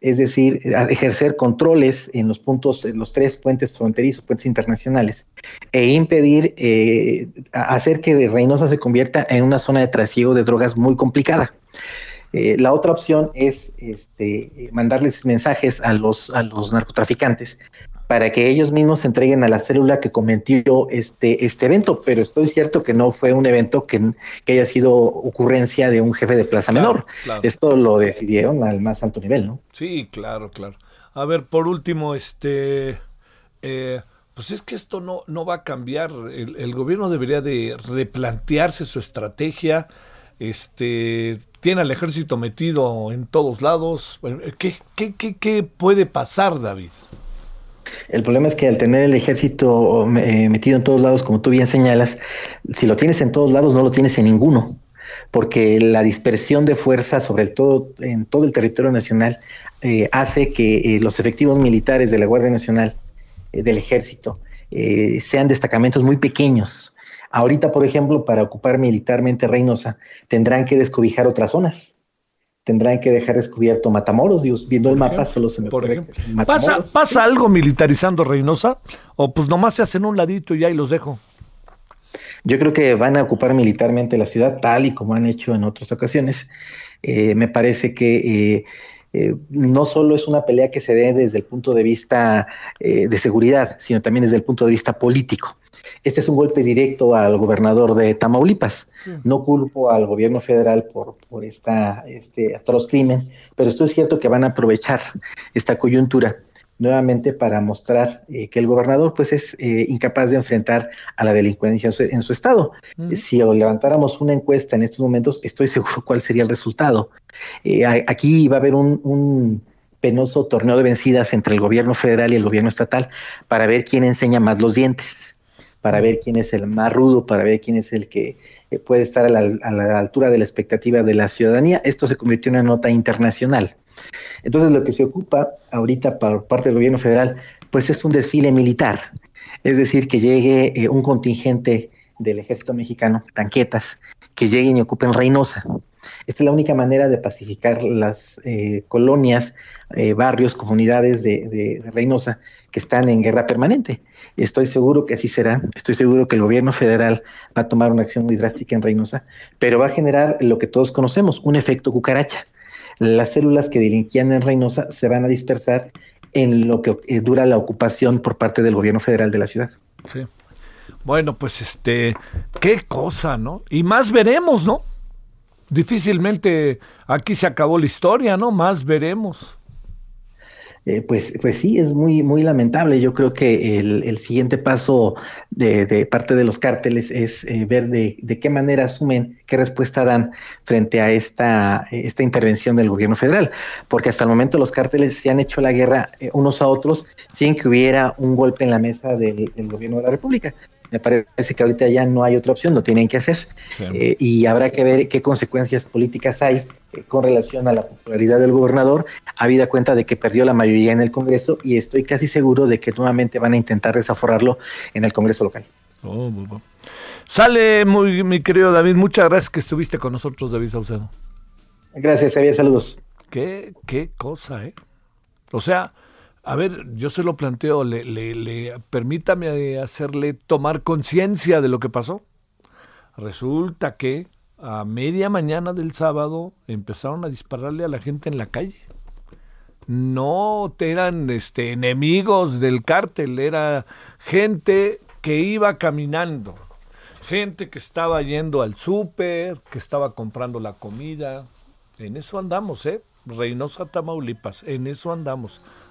Es decir, ejercer controles en los puntos, en los tres puentes fronterizos, puentes internacionales, e impedir eh, hacer que Reynosa se convierta en una zona de trasiego de drogas muy complicada. Eh, la otra opción es este, mandarles mensajes a los, a los narcotraficantes para que ellos mismos se entreguen a la célula que cometió este, este evento, pero estoy cierto que no fue un evento que, haya sido ocurrencia de un jefe de plaza menor. Esto lo decidieron al más alto nivel, ¿no? Sí, claro, claro. A ver, por último, este... Eh, pues es que esto no, no va a cambiar. El, el, gobierno debería de replantearse su estrategia. Este tiene al ejército metido en todos lados. ¿Qué, qué, qué, qué puede pasar, David? El problema es que al tener el ejército eh, metido en todos lados, como tú bien señalas, si lo tienes en todos lados, no lo tienes en ninguno, porque la dispersión de fuerzas sobre todo, en todo el territorio nacional eh, hace que eh, los efectivos militares de la Guardia Nacional, del ejército, sean destacamentos muy pequeños. Ahorita, por ejemplo, para ocupar militarmente Reynosa, tendrán que descobijar otras zonas tendrán que dejar descubierto Matamoros. Dios, viendo el mapa, solo se me por ¿Pasa, ¿Pasa algo militarizando Reynosa? ¿O pues nomás se hacen un ladito y ya y los dejo? Yo creo que van a ocupar militarmente la ciudad, tal y como han hecho en otras ocasiones. Eh, me parece que eh, eh, no solo es una pelea que se dé desde el punto de vista de seguridad, sino también desde el punto de vista político. Este es un golpe directo al gobernador de Tamaulipas. No culpo al gobierno federal por, por esta, este atroz crimen, pero esto es cierto que van a aprovechar esta coyuntura nuevamente para mostrar eh, que el gobernador pues es eh, incapaz de enfrentar a la delincuencia en su, estado. Si levantáramos una encuesta en estos momentos, estoy seguro cuál sería el resultado. Eh, aquí va a haber un, un, penoso torneo de vencidas entre el gobierno federal y el gobierno estatal para ver quién enseña más los dientes para ver quién es el más rudo, para ver quién es el que eh, puede estar a la, altura de la expectativa de la ciudadanía. Esto se convirtió en una nota internacional. Entonces lo que se ocupa ahorita por parte del gobierno federal, pues es un desfile militar, es decir, que llegue eh, un contingente del ejército mexicano, tanquetas, que lleguen y ocupen Reynosa. Esta es la única manera de pacificar las eh, colonias, barrios, comunidades de Reynosa que están en guerra permanente. Estoy seguro que así será. Estoy seguro que el gobierno federal va a tomar una acción muy drástica en Reynosa, pero va a generar lo que todos conocemos, un efecto cucaracha. Las células que delinquían en Reynosa se van a dispersar en lo que eh, dura la ocupación por parte del gobierno federal de la ciudad. Sí. Bueno, pues este, qué cosa, ¿no? Y más veremos, ¿no? Difícilmente aquí se acabó la historia, ¿no? Más veremos. Eh, pues, pues sí, es muy, muy lamentable. Yo creo que el, siguiente paso de, parte de los cárteles es eh, ver de, qué manera asumen, qué respuesta dan frente a esta, esta intervención del gobierno federal. Porque hasta el momento los cárteles se han hecho la guerra eh, unos a otros sin que hubiera un golpe en la mesa del, gobierno de la República. Me parece que ahorita ya no hay otra opción, lo tienen que hacer. y habrá que ver qué consecuencias políticas hay con relación a la popularidad del gobernador, habida cuenta de que perdió la mayoría en el Congreso y estoy casi seguro de que nuevamente van a intentar desaforrarlo en el Congreso local. Oh, Sale muy, mi querido David, muchas gracias que estuviste con nosotros, David Saucedo. Gracias, Javier, saludos. Qué, qué cosa, ¿eh? O sea, a ver, yo se lo planteo, le, permítame hacerle tomar conciencia de lo que pasó. Resulta que a media mañana del sábado empezaron a dispararle a la gente en la calle. No eran este, enemigos del cártel, era gente que iba caminando, gente que estaba yendo al súper, que estaba comprando la comida. En eso andamos, ¿eh? Reynosa, Tamaulipas, en eso andamos.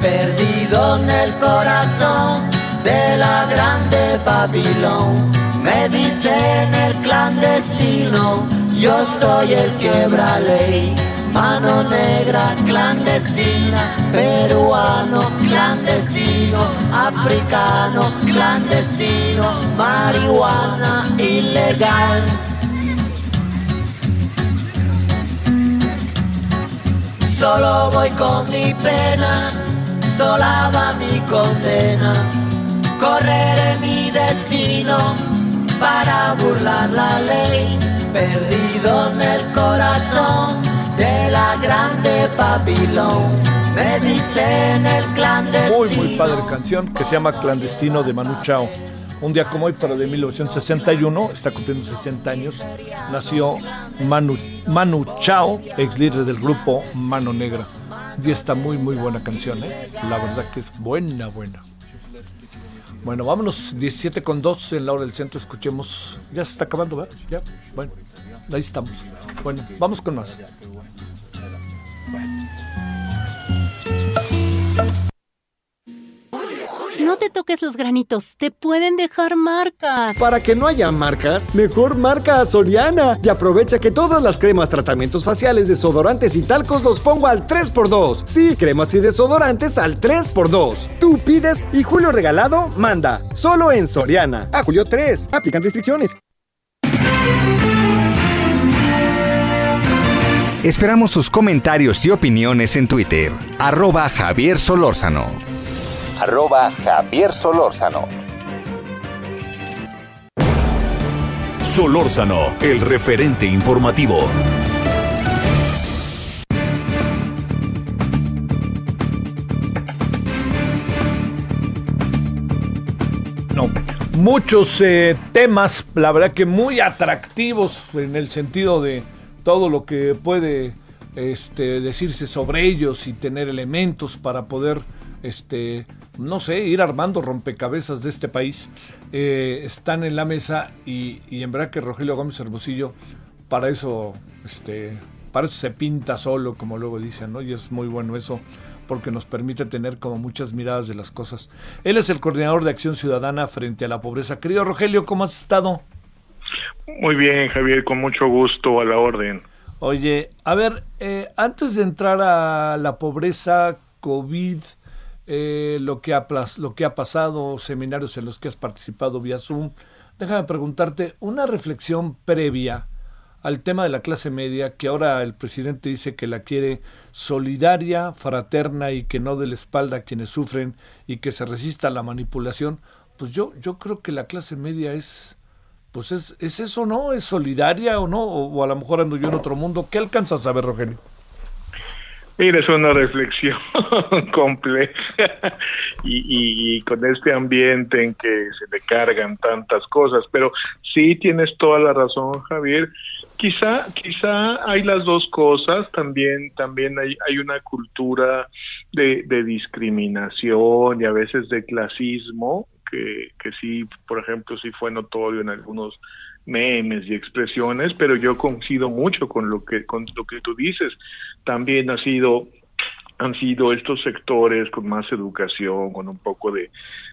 perdido en el corazón de la grande Babilón. Me dicen el clandestino, yo soy el quebra ley. Mano negra clandestina, peruano clandestino, africano clandestino, marihuana ilegal. Solo voy con mi pena, sola va mi condena, correré mi destino para burlar la ley, perdido en el corazón de la grande Babilón. Muy, muy padre canción que se llama Clandestino de Manu Chao. Un día como hoy, pero de 1961, está cumpliendo 60 años, nació Manu, Manu Chao, ex líder del grupo Mano Negra. Y esta muy, muy buena canción, ¿eh? La verdad que es buena, buena. Bueno, vámonos 17 con 2 en la hora del centro. Escuchemos. Ya se está acabando, ¿verdad? Ya. Bueno, ahí estamos. Bueno, vamos con más. No te toques los granitos, te pueden dejar marcas. Para que no haya marcas, mejor marca a Soriana. Y aprovecha que todas las cremas, tratamientos faciales, desodorantes y talcos los pongo al 3x2. Sí, cremas y desodorantes al 3x2. Tú pides y Julio Regalado manda. Solo en Soriana. A Julio 3. Aplican restricciones. Esperamos sus comentarios y opiniones en Twitter. Arroba Javier Solórzano arroba Javier Solórzano. Solórzano, el referente informativo. No, muchos eh, temas, la verdad que muy atractivos en el sentido de todo lo que puede este, decirse sobre ellos y tener elementos para poder, este, no sé, ir armando rompecabezas de este país, eh, están en la mesa y, y, en verdad que Rogelio Gómez Hermosillo, para eso, este, para eso se pinta solo, como luego dicen, ¿no? Y es muy bueno eso porque nos permite tener como muchas miradas de las cosas. Él es el coordinador de Acción Ciudadana frente a la pobreza. Querido Rogelio, ¿cómo has estado? Muy bien, Javier, con mucho gusto, a la orden. Oye, a ver, eh, antes de entrar a la pobreza, COVID, eh, lo, que ha, lo que ha pasado, seminarios en los que has participado vía Zoom, déjame preguntarte una reflexión previa al tema de la clase media, que ahora el presidente dice que la quiere solidaria, fraterna y que no dé la espalda a quienes sufren y que se resista a la manipulación, pues yo, yo creo que la clase media es, pues es, es eso, ¿no? ¿Es solidaria o no? O, a lo mejor ando yo en otro mundo. ¿Qué alcanzas a saber, Rogelio? Mira, es una reflexión compleja y, con este ambiente en que se le cargan tantas cosas, pero sí tienes toda la razón, Javier. Quizá, quizá hay las dos cosas. También, también hay, hay una cultura de, de discriminación y a veces de clasismo que, que sí, por ejemplo, sí fue notorio en algunos memes y expresiones, pero yo coincido mucho con lo que con lo que tú dices. También ha sido han sido estos sectores con más educación, con un poco de,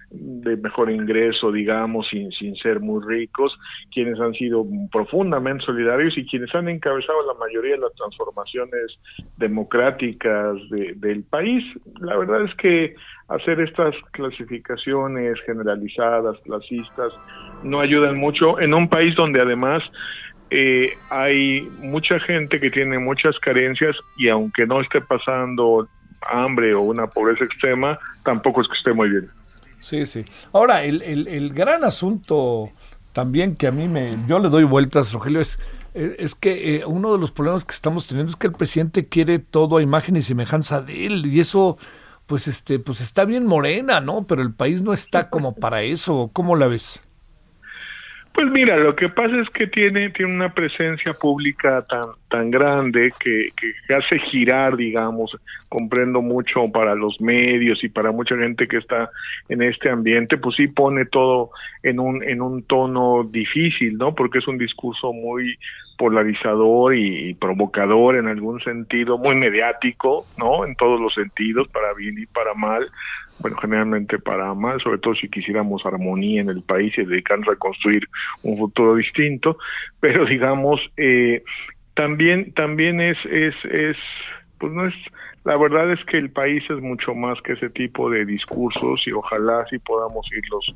de mejor ingreso, digamos, sin, sin ser muy ricos, quienes han sido profundamente solidarios y quienes han encabezado la mayoría de las transformaciones democráticas del país. La verdad es que hacer estas clasificaciones generalizadas, clasistas, no ayudan mucho en un país donde además eh, hay mucha gente que tiene muchas carencias y aunque no esté pasando hambre o una pobreza extrema, tampoco es que esté muy bien. Sí, sí. Ahora, el, el, gran asunto también que a mí me, yo le doy vueltas, Rogelio, es, es que eh, uno de los problemas que estamos teniendo es que el presidente quiere todo a imagen y semejanza de él y eso, pues este, pues está bien morena, ¿no? Pero el país no está como para eso. ¿Cómo la ves? Pues mira, lo que pasa es que tiene, tiene una presencia pública tan, tan grande que, que hace girar, digamos, comprendo mucho para los medios y para mucha gente que está en este ambiente, pues sí pone todo en un, en un tono difícil, ¿no? Porque es un discurso muy polarizador y, provocador en algún sentido, muy mediático, ¿no? En todos los sentidos, para bien y para mal, bueno, generalmente para mal, sobre todo si quisiéramos armonía en el país y dedicarnos a construir un futuro distinto, pero digamos, eh, también, también es, es, es, pues no es, la verdad es que el país es mucho más que ese tipo de discursos y ojalá sí podamos irlos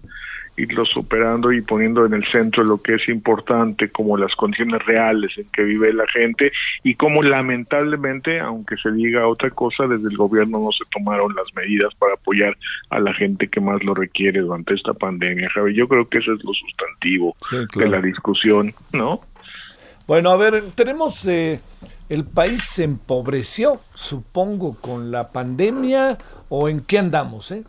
irlos superando y poniendo en el centro lo que es importante como las condiciones reales en que vive la gente y como lamentablemente aunque se diga otra cosa desde el gobierno no se tomaron las medidas para apoyar a la gente que más lo requiere durante esta pandemia Javi. Yo creo que ese es lo sustantivo de la discusión no bueno a ver tenemos eh el país se empobreció, supongo, con la pandemia o en qué andamos, ¿eh?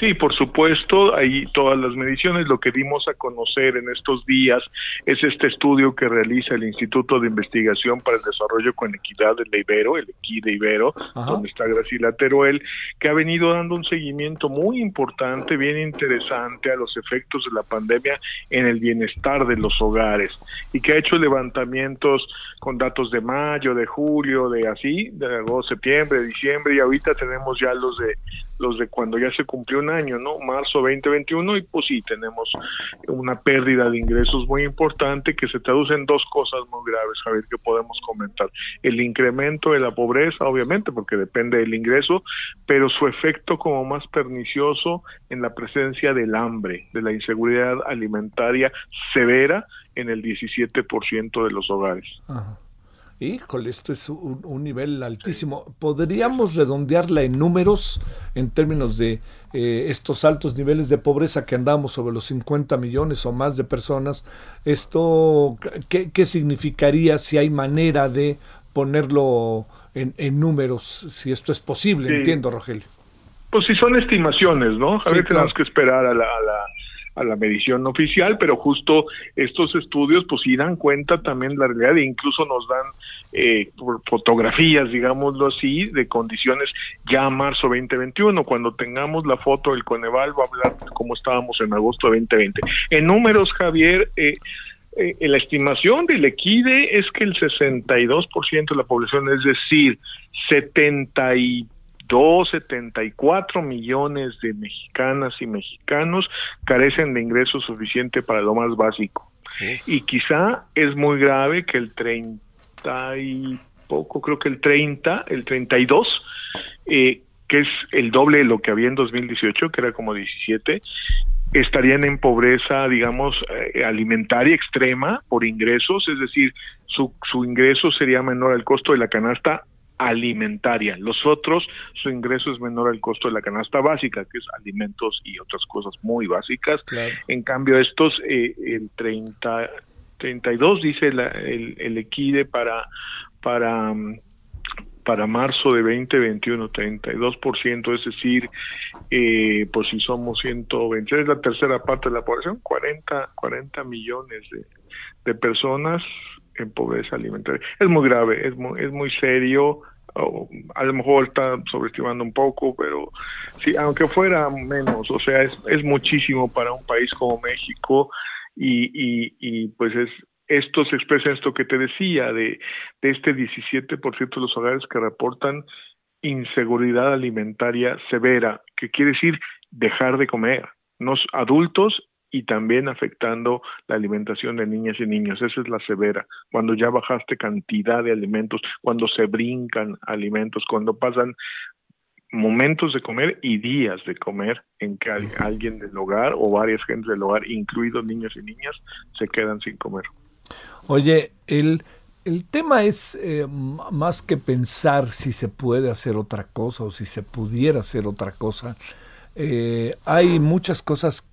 Sí, por supuesto, ahí todas las mediciones. Lo que dimos a conocer en estos días es este estudio que realiza el Instituto de Investigación para el Desarrollo con Equidad del Ibero, el EQUI de Ibero, donde está Graciela Teruel, que ha venido dando un seguimiento muy importante, bien interesante a los efectos de la pandemia en el bienestar de los hogares y que ha hecho levantamientos con datos de mayo, de julio, de así, de agosto, septiembre, diciembre y ahorita tenemos ya los de los de cuando ya se cumplió un año, ¿no? Marzo 2021 y pues sí, tenemos una pérdida de ingresos muy importante que se traduce en dos cosas muy graves, Javier, que podemos comentar. El incremento de la pobreza, obviamente, porque depende del ingreso, pero su efecto como más pernicioso en la presencia del hambre, de la inseguridad alimentaria severa en el 17% de los hogares. Ajá. Híjole, esto es un, nivel altísimo. ¿Podríamos redondearla en números en términos de eh, estos altos niveles de pobreza que andamos sobre los 50 millones o más de personas? ¿Esto qué, qué significaría si hay manera de ponerlo en, en números, si esto es posible? Entiendo, Rogelio. Pues si son estimaciones, ¿no? A ver, tenemos que esperar a la a la medición oficial, pero justo estos estudios pues sí dan cuenta también de la realidad e incluso nos dan eh, fotografías, digámoslo así, de condiciones ya a marzo 2021. Cuando tengamos la foto del Coneval va a hablar de cómo estábamos en agosto 2020. En números, Javier, eh, eh, la estimación del equide es que el 62% de la población, es decir, 72, 74 millones de mexicanas y mexicanos carecen de ingresos suficiente para lo más básico. Y quizá es muy grave que el 30 y poco, creo que el 30, el 32, eh, que es el doble de lo que había en 2018, que era como 17, estarían en pobreza, digamos, eh, alimentaria extrema por ingresos, es decir, su, su ingreso sería menor al costo de la canasta alimentaria. Los otros, su ingreso es menor al costo de la canasta básica, que es alimentos y otras cosas muy básicas. En cambio, estos, eh, el 30, 32 dice la, el, el equide para, para mm, para marzo de 2021, 32%, es decir, eh, pues si somos 120, es la tercera parte de la población, 40, 40 millones de, de personas en pobreza alimentaria. Es muy grave, es muy, es muy serio, a lo mejor está sobreestimando un poco, pero sí, aunque fuera menos, o sea, es, es muchísimo para un país como México y, y, pues es, esto se expresa en esto que te decía, de, de este 17% de los hogares que reportan inseguridad alimentaria severa, que quiere decir dejar de comer, los adultos y también afectando la alimentación de niñas y niños. Esa es la severa. Cuando ya bajaste cantidad de alimentos, cuando se brincan alimentos, cuando pasan momentos de comer y días de comer en que alguien del hogar o varias gentes del hogar, incluidos niños y niñas, se quedan sin comer. Oye, el, el tema es eh, más que pensar si se puede hacer otra cosa o si se pudiera hacer otra cosa. Eh, hay muchas cosas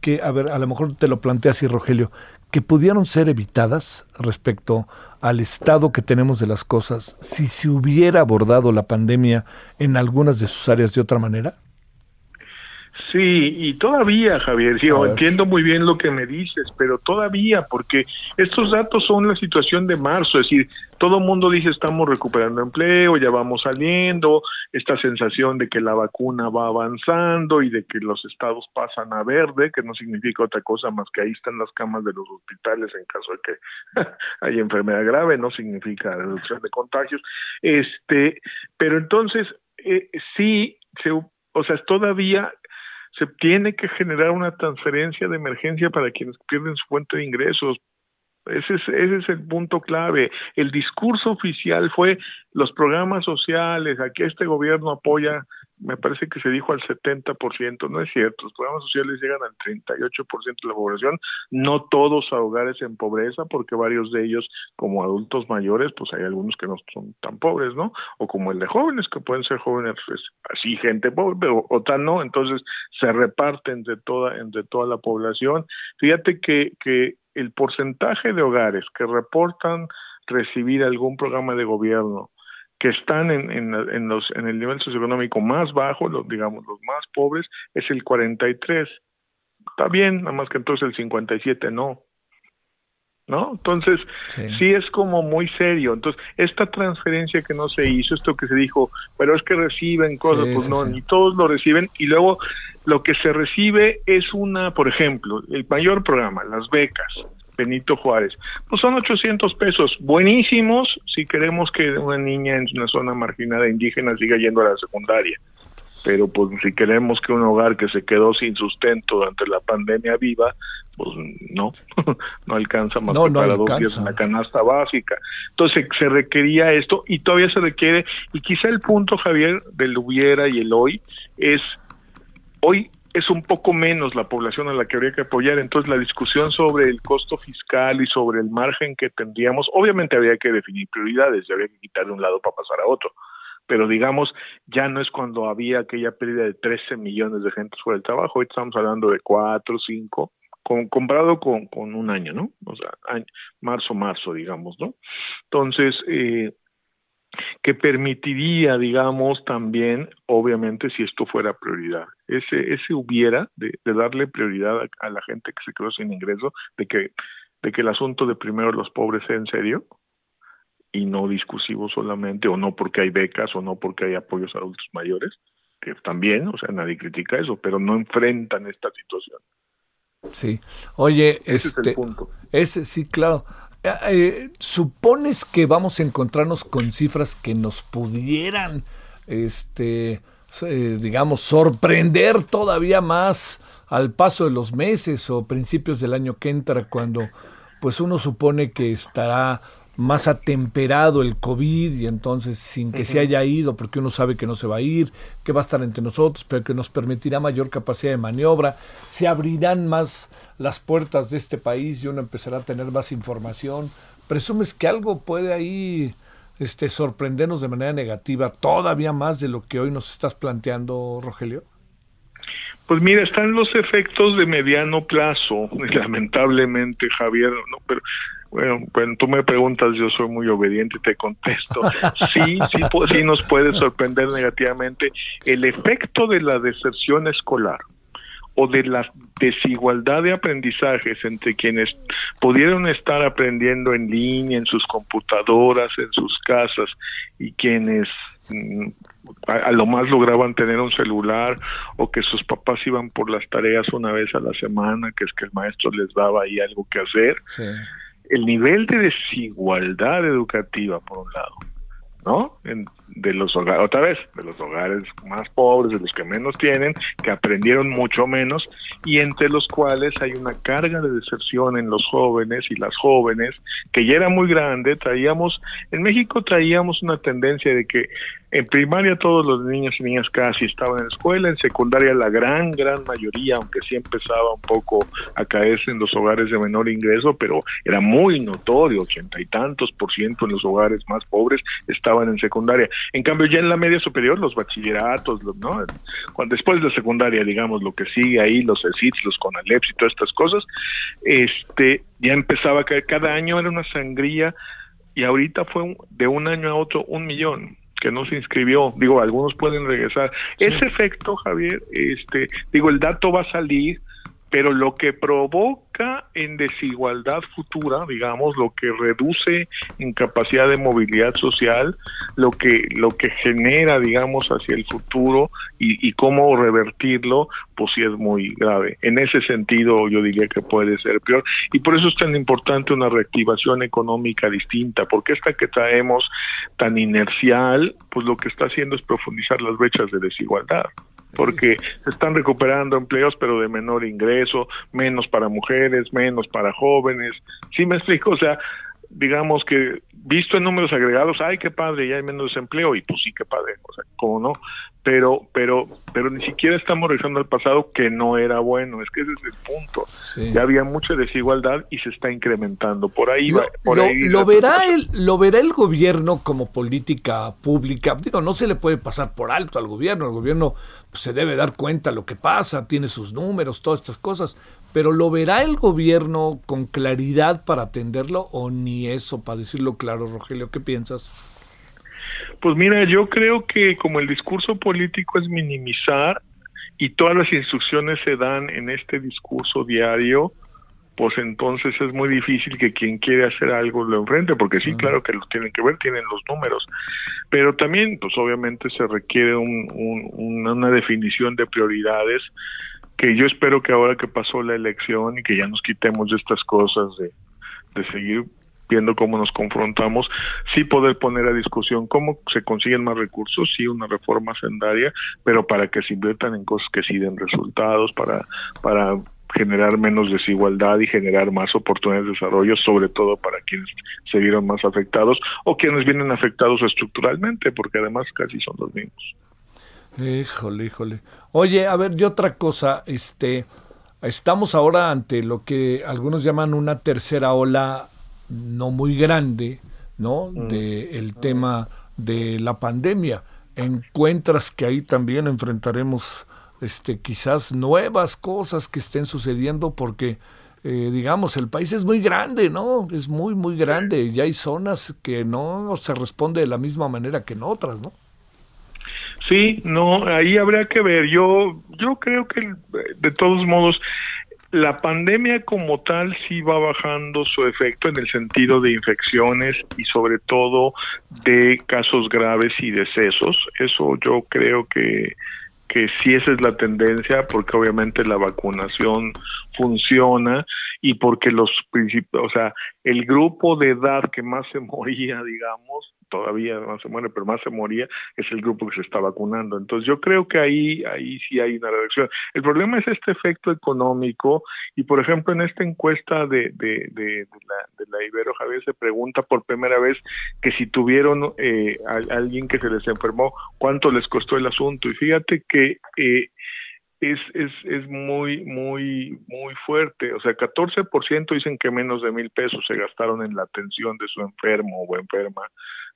que, a ver, a lo mejor te lo plantea así, Rogelio, que pudieron ser evitadas respecto al estado que tenemos de las cosas si se hubiera abordado la pandemia en algunas de sus áreas de otra manera? Sí, y todavía, Javier, sí, entiendo muy bien lo que me dices, pero todavía, porque estos datos son la situación de marzo, es decir, todo el mundo dice estamos recuperando empleo, ya vamos saliendo, esta sensación de que la vacuna va avanzando y de que los estados pasan a verde, que no significa otra cosa más que ahí están las camas de los hospitales en caso de que haya enfermedad grave, no significa reducción de contagios. Este, pero entonces, eh, sí, se, o sea, todavía se tiene que generar una transferencia de emergencia para quienes pierden su fuente de ingresos. Ese es, ese es el punto clave. El discurso oficial fue los programas sociales, aquí este gobierno apoya me parece que se dijo al 70%, no es cierto, los programas sociales llegan al 38% de la población, no todos a hogares en pobreza, porque varios de ellos, como adultos mayores, pues hay algunos que no son tan pobres, ¿no? O como el de jóvenes, que pueden ser jóvenes, pues, así gente pobre, pero otra no, entonces se reparten entre toda, entre toda la población. Fíjate que, que el porcentaje de hogares que reportan recibir algún programa de gobierno que están en, en, en, los, en el nivel socioeconómico más bajo, los, digamos los más pobres, es el 43. Está bien, nada más que entonces el 57 no. ¿No? Entonces, sí. es como muy serio. Entonces, esta transferencia que no se hizo, esto que se dijo, pero es que reciben cosas, pues no, ni todos lo reciben. Y luego, lo que se recibe es una, por ejemplo, el mayor programa, las becas Benito Juárez. Pues son 800 pesos, buenísimos si queremos que una niña en una zona marginada indígena siga yendo a la secundaria. Pero pues si queremos que un hogar que se quedó sin sustento durante la pandemia viva, pues no, no alcanza más que para dos días en la canasta básica. Entonces se requería esto y todavía se requiere, y quizá el punto, Javier, del hubiera y el hoy, es hoy es un poco menos la población a la que habría que apoyar. Entonces, la discusión sobre el costo fiscal y sobre el margen que tendríamos, obviamente habría que definir prioridades, habría que quitar de un lado para pasar a otro. Pero digamos, ya no es cuando había aquella pérdida de 13 millones de gente fuera del trabajo, hoy estamos hablando de 4, 5, con, comparado con, con un año, ¿no? O sea, marzo, marzo, digamos, ¿no? Entonces, eh, que permitiría, digamos, también, obviamente, si esto fuera prioridad, ese, ese hubiera de, darle prioridad a, a, la gente que se quedó sin ingreso, de que, de que el asunto de primero los pobres sea en serio y no discursivo solamente, o no porque hay becas, o no porque hay apoyos a adultos mayores, que también, o sea, nadie critica eso, pero no enfrentan esta situación. Sí. Oye, Ese es este, el punto. ese sí, claro. Eh, eh, ¿Supones que vamos a encontrarnos con cifras que nos pudieran, este, eh, digamos, sorprender todavía más al paso de los meses o principios del año que entra, cuando pues uno supone que estará más atemperado el COVID y entonces sin que se haya ido, porque uno sabe que no se va a ir, que va a estar entre nosotros, pero que nos permitirá mayor capacidad de maniobra, se abrirán más las puertas de este país y uno empezará a tener más información. ¿Presumes que algo puede ahí este, sorprendernos de manera negativa todavía más de lo que hoy nos estás planteando, Rogelio? Pues mira, están los efectos de mediano plazo, lamentablemente, Javier, no, pero bueno, cuando tú me preguntas, yo soy muy obediente y te contesto. Sí, sí, sí nos puede sorprender negativamente el efecto de la deserción escolar o de la desigualdad de aprendizajes entre quienes pudieron estar aprendiendo en línea, en sus computadoras, en sus casas, y quienes mm, a, a, lo más lograban tener un celular o que sus papás iban por las tareas una vez a la semana, que es que el maestro les daba ahí algo que hacer. Sí el nivel de desigualdad educativa, por un lado, ¿no? En, de los hogares, otra vez, de los hogares más pobres, de los que menos tienen, que aprendieron mucho menos, y entre los cuales hay una carga de deserción en los jóvenes y las jóvenes, que ya era muy grande, traíamos, en México traíamos una tendencia de que en primaria todos los niños y niñas casi estaban en la escuela, en secundaria la gran, gran mayoría, aunque sí empezaba un poco a caerse en los hogares de menor ingreso, pero era muy notorio, ochenta y tantos por ciento en los hogares más pobres estaban en secundaria. En cambio, ya en la media superior, los bachilleratos, ¿no? Cuando después de la secundaria, digamos, lo que sigue ahí, los ESITs, los CONALEPS y todas estas cosas, este, ya empezaba a caer, cada año era una sangría y ahorita fue un, de un año a otro un millón que no se inscribió, digo, algunos pueden regresar. Sí. Ese efecto, Javier, este, digo, el dato va a salir, pero lo que provoca en desigualdad futura, digamos, lo que reduce en capacidad de movilidad social, lo que lo que genera, digamos, hacia el futuro y, y cómo revertirlo, pues sí es muy grave. En ese sentido, yo diría que puede ser peor y por eso es tan importante una reactivación económica distinta, porque esta que traemos tan inercial, pues lo que está haciendo es profundizar las brechas de desigualdad porque se están recuperando empleos pero de menor ingreso, menos para mujeres, menos para jóvenes. ¿Sí me explico? O sea, digamos que visto en números agregados, ay, qué padre, ya hay menos desempleo, y pues sí, qué padre, o sea, ¿cómo no? Pero, pero, pero ni siquiera estamos regresando al pasado que no era bueno, es que ese es el punto. Sí. Ya había mucha desigualdad y se está incrementando. Por ahí lo, va. Por lo, ahí lo verá el, lo verá el gobierno como política pública. Digo, no se le puede pasar por alto al gobierno. El gobierno pues, se debe dar cuenta de lo que pasa, tiene sus números, todas estas cosas. Pero ¿lo verá el gobierno con claridad para atenderlo o ni eso, para decirlo claro, Rogelio? ¿Qué piensas? Pues mira, yo creo que como el discurso político es minimizar y todas las instrucciones se dan en este discurso diario, pues entonces es muy difícil que quien quiere hacer algo lo enfrente, porque sí, claro. que lo tienen que ver, tienen los números, pero también, pues obviamente se requiere un, un, una definición de prioridades que yo espero que ahora que pasó la elección y que ya nos quitemos de estas cosas de, de seguir viendo cómo nos confrontamos, sí poder poner a discusión cómo se consiguen más recursos, sí una reforma sendaria, pero para que se inviertan en cosas que sí den resultados, para, para generar menos desigualdad y generar más oportunidades de desarrollo, sobre todo para quienes se vieron más afectados o quienes vienen afectados estructuralmente, porque además casi son los mismos. Híjole, híjole. Oye, a ver, y otra cosa, este, estamos ahora ante lo que algunos llaman una tercera ola no muy grande, ¿no? Mm. De el tema de la pandemia. Encuentras que ahí también enfrentaremos este quizás nuevas cosas que estén sucediendo porque eh, digamos, el país es muy grande, ¿no? Es muy, muy grande y hay zonas que no se responde de la misma manera que en otras, ¿no? Sí, no, ahí habría que ver. Yo, yo creo que de todos modos la pandemia como tal sí va bajando su efecto en el sentido de infecciones y sobre todo de casos graves y decesos. Eso yo creo que que sí esa es la tendencia porque obviamente la vacunación funciona y porque los principios, o sea, el grupo de edad que más se moría, digamos, todavía más se muere, pero más se moría, es el grupo que se está vacunando. Entonces yo creo que ahí, ahí sí hay una reducción. El problema es este efecto económico y por ejemplo en esta encuesta de, de, de, la, de la Ibero Javier se pregunta por primera vez que si tuvieron eh, a, alguien que se les enfermó, cuánto les costó el asunto. Y fíjate que eh, es, es, es muy, muy, muy fuerte. O sea, 14% dicen que menos de mil pesos se gastaron en la atención de su enfermo o enferma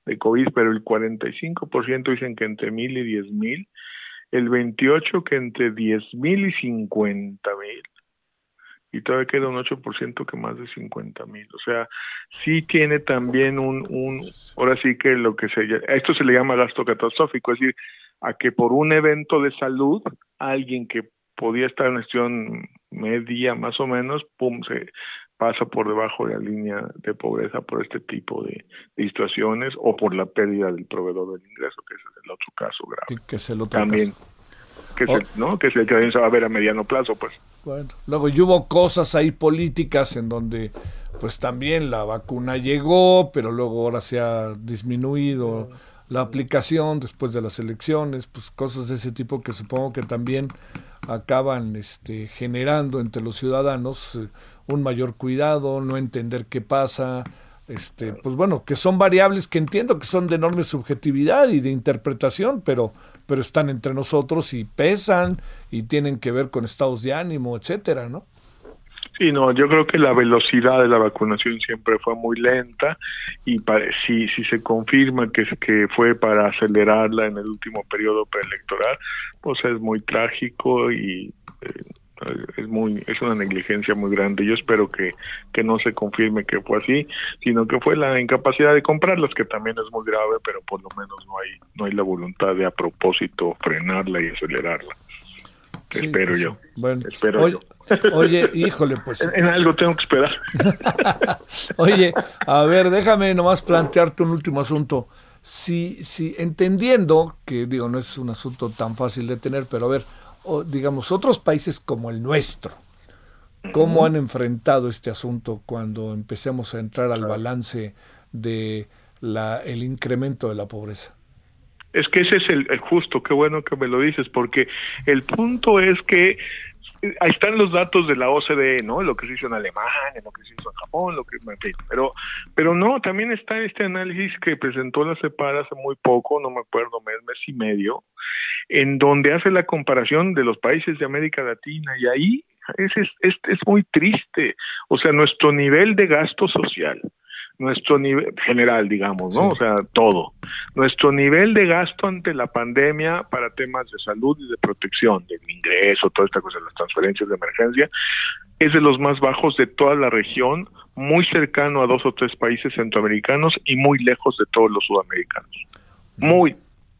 de COVID, pero el 45% dicen que entre mil y diez mil, el 28 que entre diez mil y cincuenta mil, y todavía queda un 8% que más de cincuenta mil. O sea, sí tiene también un, un, ahora sí que lo que se, esto se le llama gasto catastrófico, es decir, a que por un evento de salud, alguien que podía estar en gestión media más o menos, pum, se, pasa por debajo de la línea de pobreza por este tipo de, situaciones o por la pérdida del proveedor del ingreso, que es el otro caso grave. Que, es el otro También, que, se, ¿no? que se, que se va a ver a mediano plazo, pues. Bueno, luego y hubo cosas ahí políticas en donde pues también la vacuna llegó, pero luego ahora se ha disminuido la aplicación después de las elecciones, pues cosas de ese tipo que supongo que también acaban este, generando entre los ciudadanos eh, un mayor cuidado, no entender qué pasa, este, pues bueno, que son variables que entiendo que son de enorme subjetividad y de interpretación, pero, pero están entre nosotros y pesan y tienen que ver con estados de ánimo, etcétera, ¿no? Sí, no, yo creo que la velocidad de la vacunación siempre fue muy lenta y si, si se confirma que, que fue para acelerarla en el último periodo preelectoral, pues es muy trágico y eh, es muy es una negligencia muy grande. Yo espero que, que no se confirme que fue así sino que fue la incapacidad de comprarlas que también es muy grave pero por lo menos no hay no hay la voluntad de a propósito frenarla y acelerarla espero pues yo. bueno espero oye, yo. oye híjole pues en, algo tengo que esperar. Oye a ver déjame nomás plantearte un último asunto. Si si entendiendo que digo no es un asunto tan fácil de tener pero a ver digamos, otros países como el nuestro, ¿cómo han enfrentado este asunto cuando empecemos a entrar al balance de la, el incremento de la pobreza? Es que ese es el, justo, qué bueno que me lo dices, porque el punto es que ahí están los datos de la OCDE, ¿no? Lo que se hizo en Alemania, lo que se hizo en Japón, lo que, pero, pero no, también está este análisis que presentó la CEPAR hace muy poco, no me acuerdo, mes, mes y medio, en donde hace la comparación de los países de América Latina y ahí es, es, es muy triste. O sea, nuestro nivel de gasto social, nuestro nivel general, digamos, ¿no? O sea, todo. Nuestro nivel de gasto ante la pandemia para temas de salud y de protección, del ingreso, toda esta cosa, las transferencias de emergencia, es de los más bajos de toda la región, muy cercano a dos o tres países centroamericanos y muy lejos de todos los sudamericanos. Muy,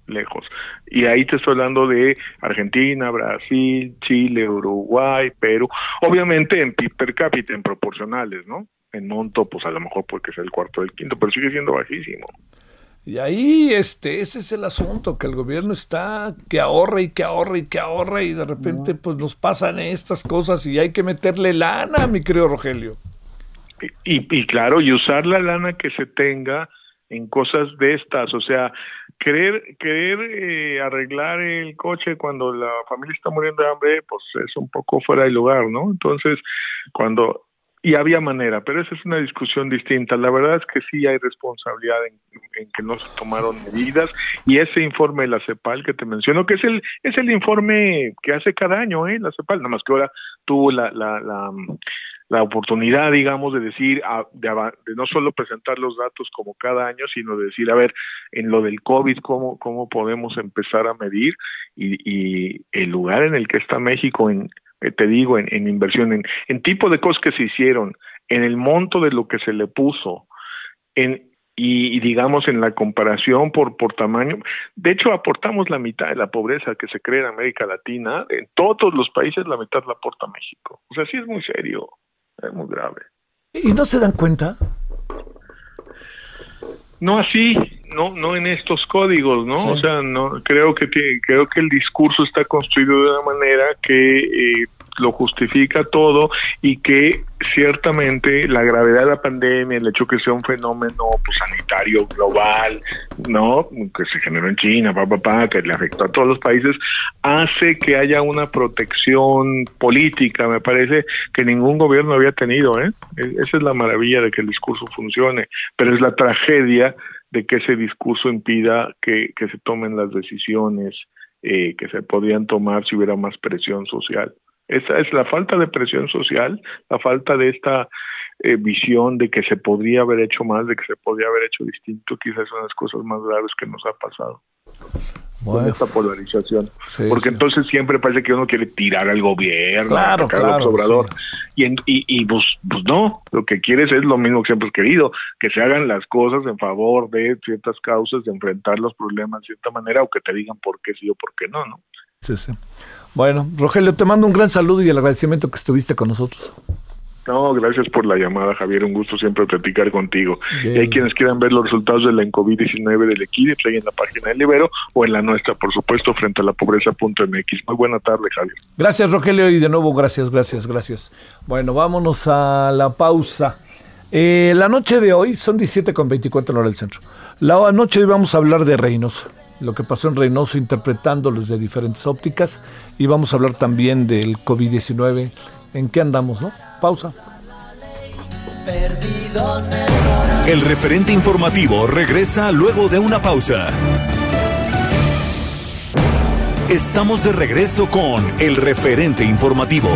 lejos. Y ahí te estoy hablando de Argentina, Brasil, Chile, Uruguay, Perú, obviamente en per cápita, en proporcionales, ¿no? En monto, pues a lo mejor porque es el cuarto del quinto, pero sigue siendo bajísimo. Y ahí, este, ese es el asunto, que el gobierno está, que ahorra y que ahorra y que ahorra y de repente pues nos pasan estas cosas y hay que meterle lana, mi querido Rogelio. Y, y claro, y usar la lana que se tenga en cosas de estas, o sea, querer querer eh, arreglar el coche cuando la familia está muriendo de hambre, pues es un poco fuera de lugar, ¿no? Entonces, cuando y había manera, pero esa es una discusión distinta. La verdad es que sí hay responsabilidad en, que no se tomaron medidas y ese informe de la CEPAL que te menciono, que es el es el informe que hace cada año, ¿eh? La CEPAL, nada más que ahora tuvo la, la, la la oportunidad, digamos, de decir, de, no solo presentar los datos como cada año, sino de decir, a ver, en lo del COVID, ¿cómo, cómo podemos empezar a medir? Y, y el lugar en el que está México en, eh, te digo, en, en inversión, en, en tipo de cosas que se hicieron, en el monto de lo que se le puso, en, y, y, digamos en la comparación por, por tamaño, de hecho aportamos la mitad de la pobreza que se crea en América Latina, en todos los países la mitad la aporta México. O sea, sí es muy serio, es muy grave. ¿Y no se dan cuenta? No así, no, no en estos códigos, ¿no? Sí. O sea, no creo que tiene- creo que el discurso está construido de una manera que eh, lo justifica todo y que ciertamente la gravedad de la pandemia, el hecho que sea un fenómeno pues, sanitario global, ¿no? Que se generó en China, pa, pa, pa, que le afectó a todos los países, hace que haya una protección política, me parece que ningún gobierno había tenido, ¿eh? E- Esa es la maravilla de que el discurso funcione, pero es la tragedia de que ese discurso impida que, que se tomen las decisiones eh, que se podrían tomar si hubiera más presión social. Esa es la falta de presión social, la falta de esta eh, visión de que se podría haber hecho más, de que se podría haber hecho distinto, quizás son las cosas más graves que nos ha pasado con Bueno. esta polarización. Sí, Porque sí. entonces siempre parece que uno quiere tirar al gobierno, Claro, al Obrador. Y, en- y, y pues, pues no, lo que quieres es lo mismo que siempre has querido, que se hagan las cosas en favor de ciertas causas, de enfrentar los problemas de cierta manera, o que te digan por qué sí o por qué no, ¿no? Sí, sí. Bueno, Rogelio, te mando un gran saludo y el agradecimiento que estuviste con nosotros. No, gracias por la llamada, Javier. Un gusto siempre platicar contigo. Bien. Y hay quienes quieran ver los resultados de la COVID-19 del Equidix ahí en la página del Libero o en la nuestra, por supuesto, frente a la pobreza.mx. Muy buena tarde, Javier. Gracias, Rogelio, y de nuevo, gracias, gracias, gracias. Bueno, vámonos a la pausa. Eh, la noche de hoy son 17 con 24 en hora del centro. La noche de hoy vamos a hablar de Reynosa, lo que pasó en Reynosa interpretándolos de diferentes ópticas y vamos a hablar también del COVID-19. ¿En qué andamos, no? Pausa. El referente informativo regresa luego de una pausa. Estamos de regreso con el referente informativo.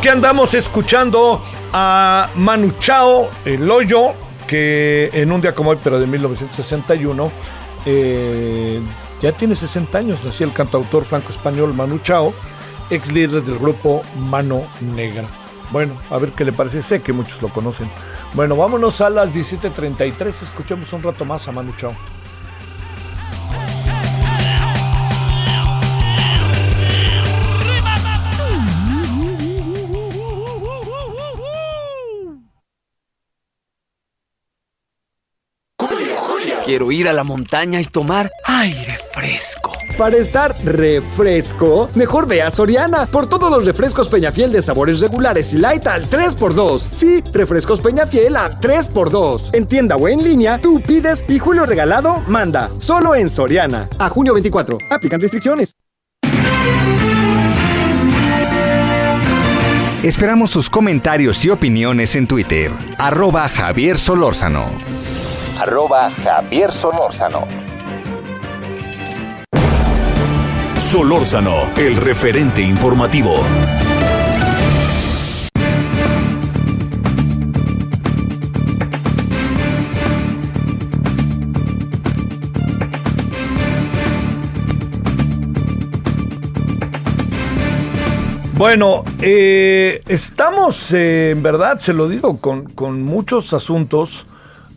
Aquí andamos escuchando a Manu Chao, el hoyo, que en un día como hoy, pero de 1961, eh, ya tiene 60 años, nació el cantautor franco-español Manu Chao, ex líder del grupo Mano Negra. Bueno, a ver qué le parece, sé que muchos lo conocen. Bueno, vámonos a las 17.33, escuchemos un rato más a Manu Chao. Quiero ir a la montaña y tomar aire fresco. Para estar refresco, mejor ve a Soriana por todos los refrescos Peñafiel de sabores regulares y light al 3x2. Sí, refrescos Peñafiel a 3x2. En tienda o en línea, tú pides y Julio Regalado manda. Solo en Soriana. A junio 24. Aplican restricciones. Esperamos sus comentarios y opiniones en Twitter. Arroba Javier Solórzano. Arroba Javier Solórzano. Solórzano, el referente informativo. Bueno, eh, estamos, eh, en verdad, se lo digo, con, con muchos asuntos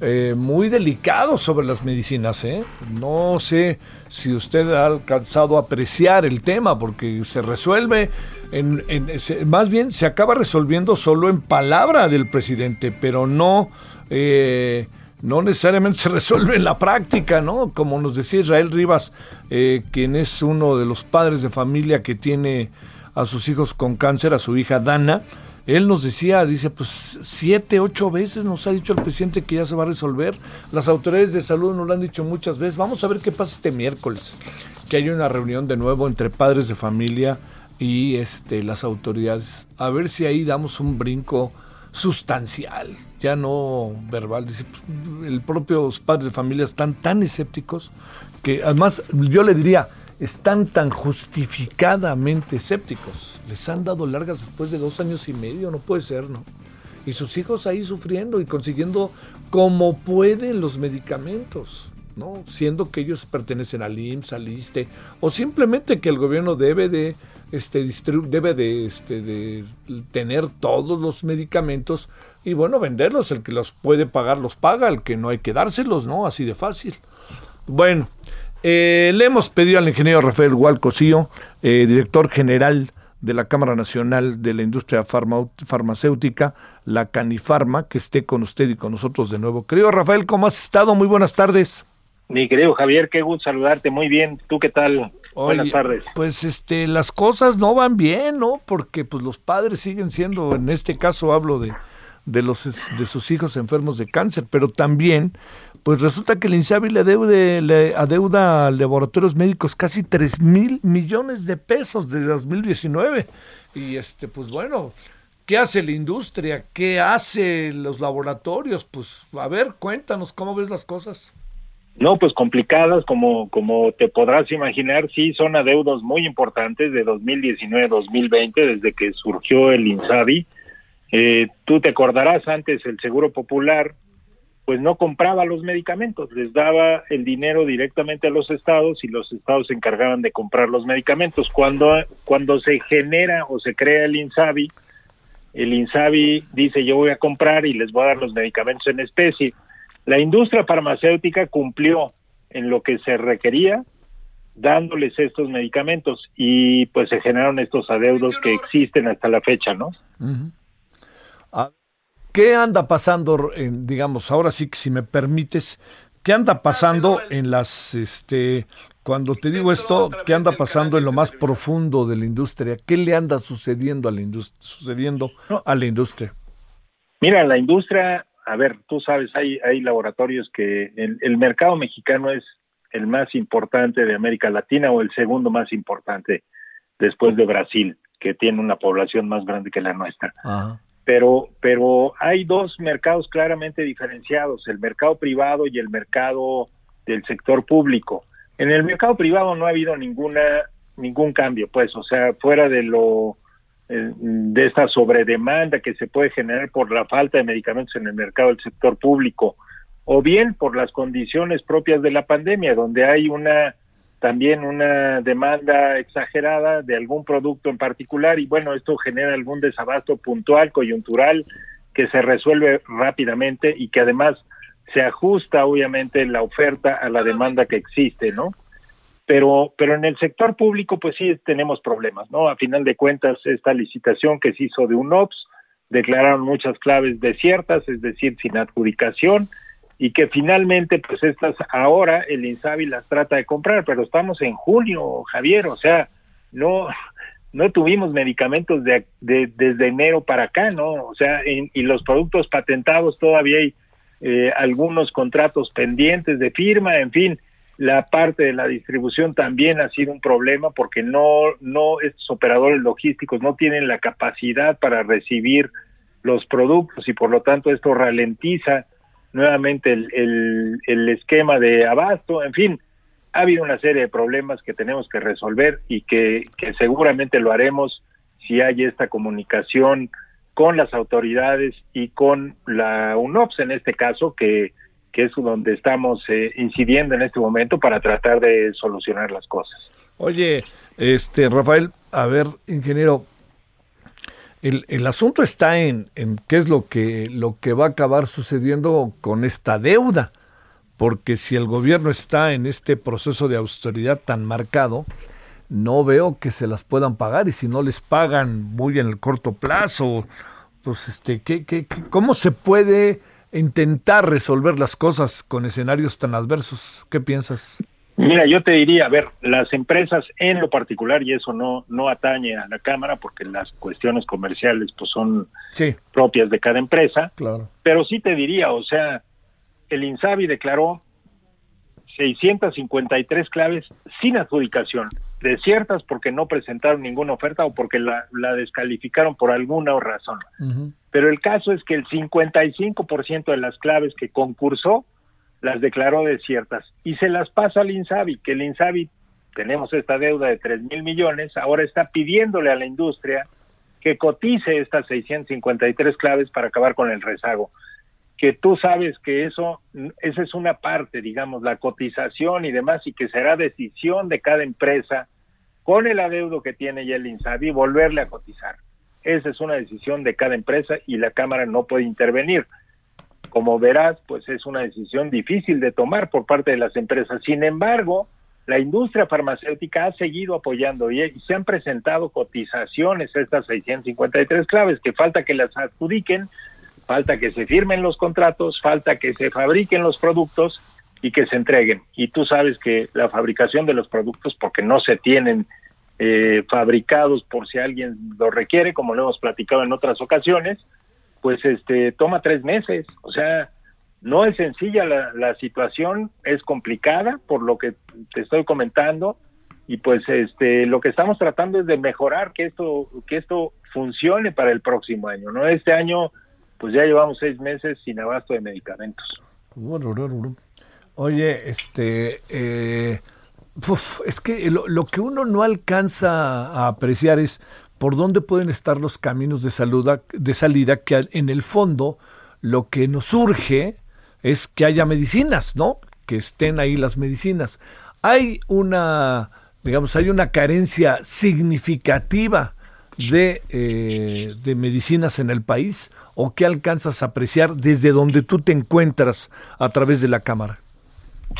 eh, muy delicados sobre las medicinas. ¿eh? No sé si usted ha alcanzado a apreciar el tema, porque se resuelve, en- se- más bien se acaba resolviendo solo en palabra del presidente, pero no... eh, no necesariamente se resuelve en la práctica, ¿no? Como nos decía Israel Rivas, eh, quien es uno de los padres de familia que tiene a sus hijos con cáncer, a su hija Dana, él nos decía, dice, pues siete, ocho veces nos ha dicho el presidente que ya se va a resolver. Las autoridades de salud nos lo han dicho muchas veces. Vamos a ver qué pasa este miércoles, que hay una reunión de nuevo entre padres de familia y este, las autoridades. A ver si ahí damos un brinco sustancial, ya no verbal. Dice, pues, el propios padres de familia están tan escépticos que además yo le diría, están tan justificadamente escépticos. Les han dado largas después de dos años y medio, no puede ser, ¿no? Y sus hijos ahí sufriendo y consiguiendo como pueden los medicamentos, ¿no? Siendo que ellos pertenecen al IMSS, al ISTE, o simplemente que el gobierno debe de, este, debe de, este, de tener todos los medicamentos y bueno, venderlos. El que los puede pagar los paga, el que no hay que dárselos, ¿no? Así de fácil. Bueno, eh, le hemos pedido al ingeniero Rafael Hualcosío, eh, director general de la Cámara Nacional de la Industria Farma- Farmacéutica, la Canifarma, que esté con usted y con nosotros de nuevo. Querido Rafael, ¿cómo has estado? Muy buenas tardes. Mi querido Javier, qué gusto saludarte. Muy bien. ¿Tú qué tal? Buenas Oye, tardes. Pues este, las cosas no van bien, ¿no? Porque pues los padres siguen siendo, en este caso hablo de, de los de sus hijos enfermos de cáncer, pero también, pues resulta que el INSABI le adeude, le adeuda a laboratorios médicos casi 3 mil millones de pesos de 2019. Y este, pues bueno, ¿qué hace la industria? ¿Qué hace los laboratorios? Pues a ver, cuéntanos cómo ves las cosas. No, pues complicadas, como, como te podrás imaginar, sí son adeudos muy importantes de 2019-2020, desde que surgió el INSABI. Eh, tú te acordarás antes, el Seguro Popular, pues no compraba los medicamentos, les daba el dinero directamente a los estados y los estados se encargaban de comprar los medicamentos. Cuando, cuando se genera o se crea el INSABI, el INSABI dice yo voy a comprar y les voy a dar los medicamentos en especie. La industria farmacéutica cumplió en lo que se requería dándoles estos medicamentos y pues se generaron estos adeudos que existen hasta la fecha, ¿no? ¿Qué anda pasando, en, digamos, ahora sí que si me permites, qué anda pasando en las, este, cuando te digo esto, qué anda pasando en lo más profundo de la industria? ¿Qué le anda sucediendo a la industria? Sucediendo a la industria? Mira, la industria, a ver, tú sabes, hay, hay laboratorios que el, el mercado mexicano es el más importante de América Latina o el segundo más importante después de Brasil, que tiene una población más grande que la nuestra. Pero pero hay dos mercados claramente diferenciados, el mercado privado y el mercado del sector público. En el mercado privado no ha habido ninguna ningún cambio, pues, o sea, fuera de lo eh, de esta sobredemanda que se puede generar por la falta de medicamentos en el mercado del sector público, o bien por las condiciones propias de la pandemia, donde hay una también una demanda exagerada de algún producto en particular y bueno, esto genera algún desabasto puntual, coyuntural, que se resuelve rápidamente y que además se ajusta obviamente la oferta a la demanda que existe, ¿no? Pero, pero en el sector público, pues sí tenemos problemas, ¿no? A final de cuentas, esta licitación que se hizo de un OPS, declararon muchas claves desiertas, es decir, sin adjudicación, y que finalmente, pues estas ahora el INSABI las trata de comprar, pero estamos en junio, Javier, o sea, no no tuvimos medicamentos de, desde enero para acá, ¿no? O sea, y los productos patentados todavía hay eh, algunos contratos pendientes de firma, en fin, la parte de la distribución también ha sido un problema porque no, no estos operadores logísticos no tienen la capacidad para recibir los productos y por lo tanto esto ralentiza nuevamente el, el, esquema de abasto, en fin, ha habido una serie de problemas que tenemos que resolver y que, que seguramente lo haremos si hay esta comunicación con las autoridades y con la UNOPS en este caso, que que es donde estamos eh, incidiendo en este momento para tratar de solucionar las cosas. Oye, este Rafael, a ver, ingeniero, el, el asunto está en, en, qué es lo que, lo que va a acabar sucediendo con esta deuda, porque si el gobierno está en este proceso de austeridad tan marcado, no veo que se las puedan pagar y si no les pagan muy en el corto plazo, pues este, ¿qué, qué, cómo se puede intentar resolver las cosas con escenarios tan adversos. ¿Qué piensas? Mira, yo te diría, a ver, las empresas en lo particular, y eso no, no atañe a la Cámara, porque las cuestiones comerciales pues son propias de cada empresa, claro. pero sí te diría, o sea, el INSABI declaró 653 claves sin adjudicación, desiertas porque no presentaron ninguna oferta o porque la, descalificaron por alguna razón. Pero el caso es que el 55% de las claves que concursó las declaró desiertas y se las pasa al INSABI, que el INSABI, tenemos esta deuda de 3 mil millones, ahora está pidiéndole a la industria que cotice estas 653 claves para acabar con el rezago que tú sabes que eso, esa es una parte, digamos, la cotización y demás, y que será decisión de cada empresa con el adeudo que tiene ya el INSABI volverle a cotizar. Esa es una decisión de cada empresa y la Cámara no puede intervenir. Como verás, pues es una decisión difícil de tomar por parte de las empresas. Sin embargo, la industria farmacéutica ha seguido apoyando y, se han presentado cotizaciones, estas 653 claves, que falta que las adjudiquen, falta que se firmen los contratos, falta que se fabriquen los productos y que se entreguen. Y tú sabes que la fabricación de los productos, porque no se tienen eh, fabricados por si alguien lo requiere, como lo hemos platicado en otras ocasiones, pues este toma tres meses. O sea, no es sencilla la, situación, es complicada por lo que te estoy comentando y pues este lo que estamos tratando es de mejorar que esto que esto funcione para el próximo año. No este año pues ya llevamos seis meses sin abasto de medicamentos. Oye, este, eh, es que lo, que uno no alcanza a apreciar es por dónde pueden estar los caminos de, salud, de salida, que en el fondo lo que nos surge es que haya medicinas, ¿no? Que estén ahí las medicinas. Hay una, digamos, hay una carencia significativa de, eh, de medicinas en el país o qué alcanzas a apreciar desde donde tú te encuentras a través de la cámara?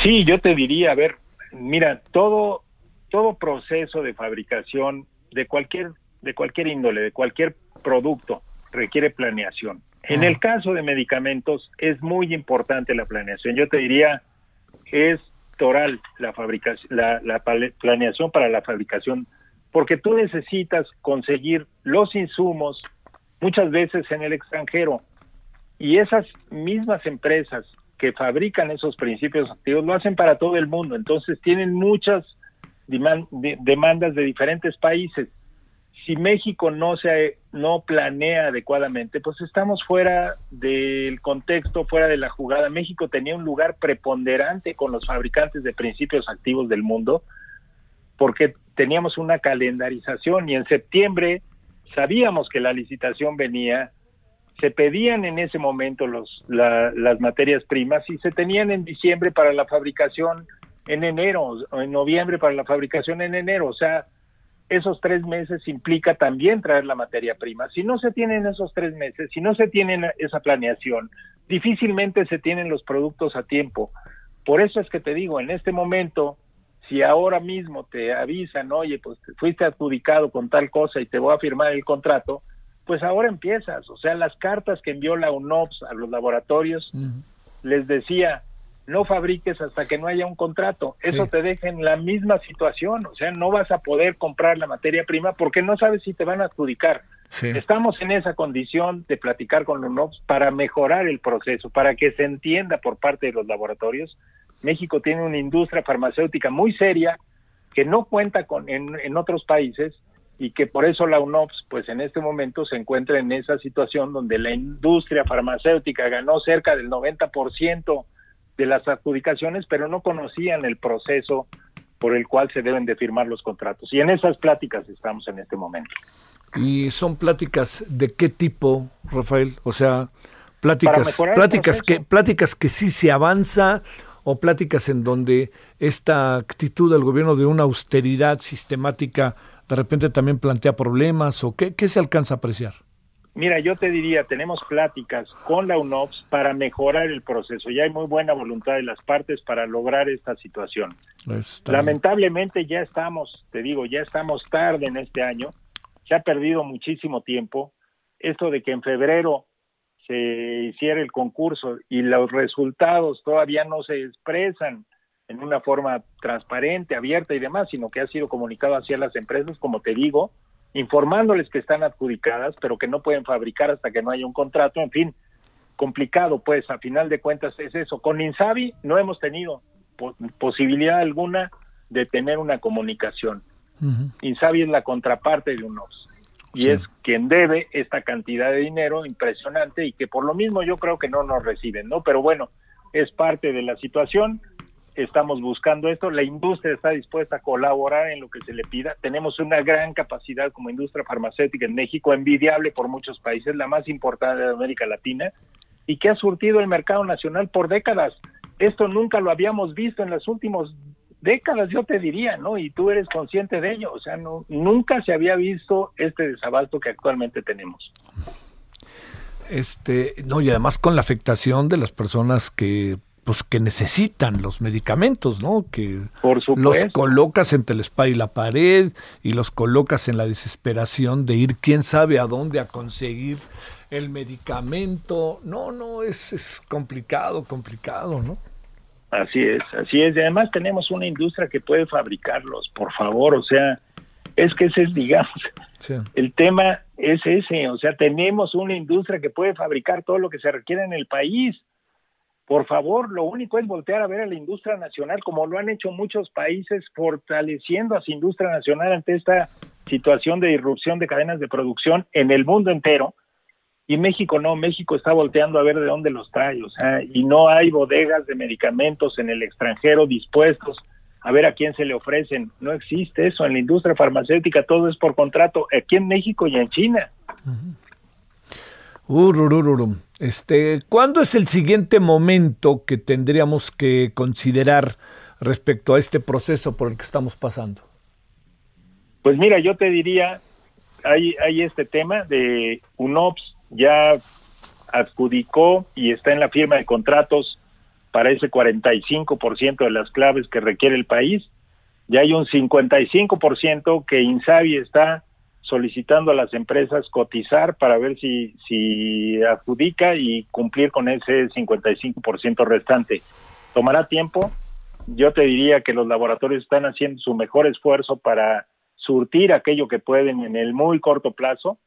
Sí, yo te diría, a ver, mira, todo todo proceso de fabricación de cualquier de cualquier índole, de cualquier producto requiere planeación. En el caso de medicamentos es muy importante la planeación. Yo te diría es toral la fabricación la, la planeación para la fabricación porque tú necesitas conseguir los insumos muchas veces en el extranjero y esas mismas empresas que fabrican esos principios activos lo hacen para todo el mundo, entonces tienen muchas demandas de diferentes países. Si México no se no planea adecuadamente, pues estamos fuera del contexto, fuera de la jugada. México tenía un lugar preponderante con los fabricantes de principios activos del mundo, porque teníamos una calendarización y en septiembre sabíamos que la licitación venía, se pedían en ese momento los, la- las materias primas y se tenían en diciembre para la fabricación en enero, o en noviembre para la fabricación en enero, o sea, esos tres meses implica también traer la materia prima. Si no se tienen esos tres meses, si no se tienen esa planeación, difícilmente se tienen los productos a tiempo. Por eso es que te digo, en este momento, si ahora mismo te avisan, oye, pues te fuiste adjudicado con tal cosa y te voy a firmar el contrato, pues ahora empiezas. O sea, las cartas que envió la UNOPS a los laboratorios les decía, no fabriques hasta que no haya un contrato. Eso Sí. te deja en la misma situación. O sea, no vas a poder comprar la materia prima porque no sabes si te van a adjudicar. Sí. Estamos en esa condición de platicar con la UNOPS para mejorar el proceso, para que se entienda por parte de los laboratorios. México tiene una industria farmacéutica muy seria que no cuenta con en, en otros países y que por eso la UNOPS pues en este momento se encuentra en esa situación donde la industria farmacéutica ganó cerca del 90% de las adjudicaciones, pero no conocían el proceso por el cual se deben de firmar los contratos. Y en esas pláticas estamos en este momento. ¿Y son pláticas de qué tipo, Rafael? O sea, pláticas, pláticas que, pláticas que sí se avanza o pláticas en donde esta actitud del gobierno de una austeridad sistemática de repente también plantea problemas o qué, qué se alcanza a apreciar. Mira, yo te diría, tenemos pláticas con la UNOPS para mejorar el proceso. Ya hay muy buena voluntad de las partes para lograr esta situación. Está- Lamentablemente ya estamos, te digo, ya estamos tarde en este año. Se ha perdido muchísimo tiempo. Esto de que en febrero se hiciera el concurso y los resultados todavía no se expresan en una forma transparente, abierta y demás, sino que ha sido comunicado hacia las empresas, como te digo, informándoles que están adjudicadas, pero que no pueden fabricar hasta que no haya un contrato, en fin, complicado, pues a final de cuentas es eso. Con Insabi no hemos tenido po- posibilidad alguna de tener una comunicación. Insabi es la contraparte de UNOPS y Sí. es quien debe esta cantidad de dinero impresionante y que por lo mismo yo creo que no nos reciben, ¿no? Pero bueno, es parte de la situación. Estamos buscando esto, la industria está dispuesta a colaborar en lo que se le pida. Tenemos una gran capacidad como industria farmacéutica en México, envidiable por muchos países, la más importante de América Latina, y que ha surtido el mercado nacional por décadas. Esto nunca lo habíamos visto en las últimas décadas, yo te diría, ¿no? Y tú eres consciente de ello. O sea, no, nunca se había visto este desabasto que actualmente tenemos. Este, no, y además con la afectación de las personas que pues que necesitan los medicamentos, ¿no? Que Por los colocas entre el espada y la pared y los colocas en la desesperación de ir quién sabe a dónde a conseguir el medicamento. No, no, es, es complicado, complicado, ¿no? Así es, así es. Y además tenemos una industria que puede fabricarlos, por favor. O sea, es que ese es, digamos, Sí. el tema es ese. O sea, tenemos una industria que puede fabricar todo lo que se requiere en el país. Por favor, lo único es voltear a ver a la industria nacional, como lo han hecho muchos países, fortaleciendo a su industria nacional ante esta situación de irrupción de cadenas de producción en el mundo entero. Y México no, México está volteando a ver de dónde los trae, o sea, y no hay bodegas de medicamentos en el extranjero dispuestos a ver a quién se le ofrecen. No existe eso en la industria farmacéutica, todo es por contrato, aquí en México y en China. Ururururum. Este, ¿cuándo es el siguiente momento que tendríamos que considerar respecto a este proceso por el que estamos pasando? Pues mira, yo te diría, hay, hay este tema de UNOPS, ya adjudicó y está en la firma de contratos para ese 45% de las claves que requiere el país. Ya hay un 55% que Insabi está solicitando a las empresas cotizar para ver si, si adjudica y cumplir con ese 55% restante. ¿Tomará tiempo? Yo te diría que los laboratorios están haciendo su mejor esfuerzo para surtir aquello que pueden en el muy corto plazo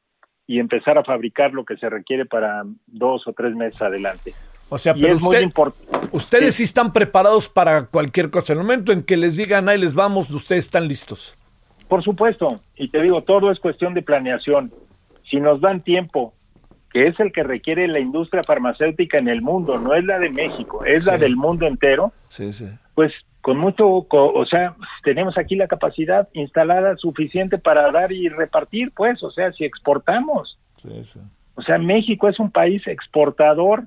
y empezar a fabricar lo que se requiere para dos o tres meses adelante. O sea, Y pero es muy importante. ustedes sí están preparados para cualquier cosa. En el momento en que les digan, ahí les vamos, ustedes están listos. Por supuesto, y te digo, todo es cuestión de planeación. Si nos dan tiempo, que es el que requiere la industria farmacéutica en el mundo, no es la de México, es la del mundo entero, Sí, sí. pues con mucho, o sea, tenemos aquí la capacidad instalada suficiente para dar y repartir, pues, o sea, si exportamos. O sea, México es un país exportador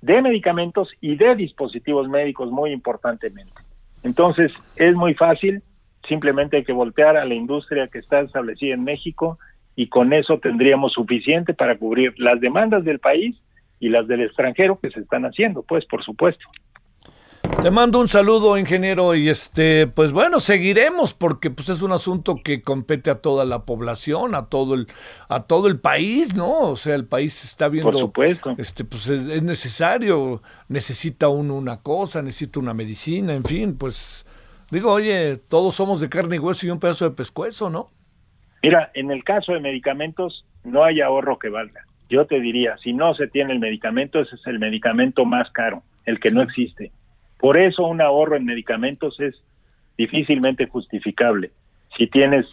de medicamentos y de dispositivos médicos muy importantemente. Entonces, es muy fácil, simplemente hay que voltear a la industria que está establecida en México y con eso tendríamos suficiente para cubrir las demandas del país y las del extranjero que se están haciendo, pues, por supuesto. Te mando un saludo, ingeniero, y este, pues bueno, seguiremos porque pues es un asunto que compete a toda la población, a todo el, a todo el país, ¿no? O sea, el país está viendo, Por supuesto. este, pues es, es necesario, necesita uno una cosa, necesita una medicina, en fin, pues digo, oye, todos somos de carne y hueso y un pedazo de pescuezo, ¿no? Mira, en el caso de medicamentos no hay ahorro que valga. Yo te diría, si no se tiene el medicamento, ese es el medicamento más caro, el que no existe. Por eso un ahorro en medicamentos es difícilmente justificable. Si tienes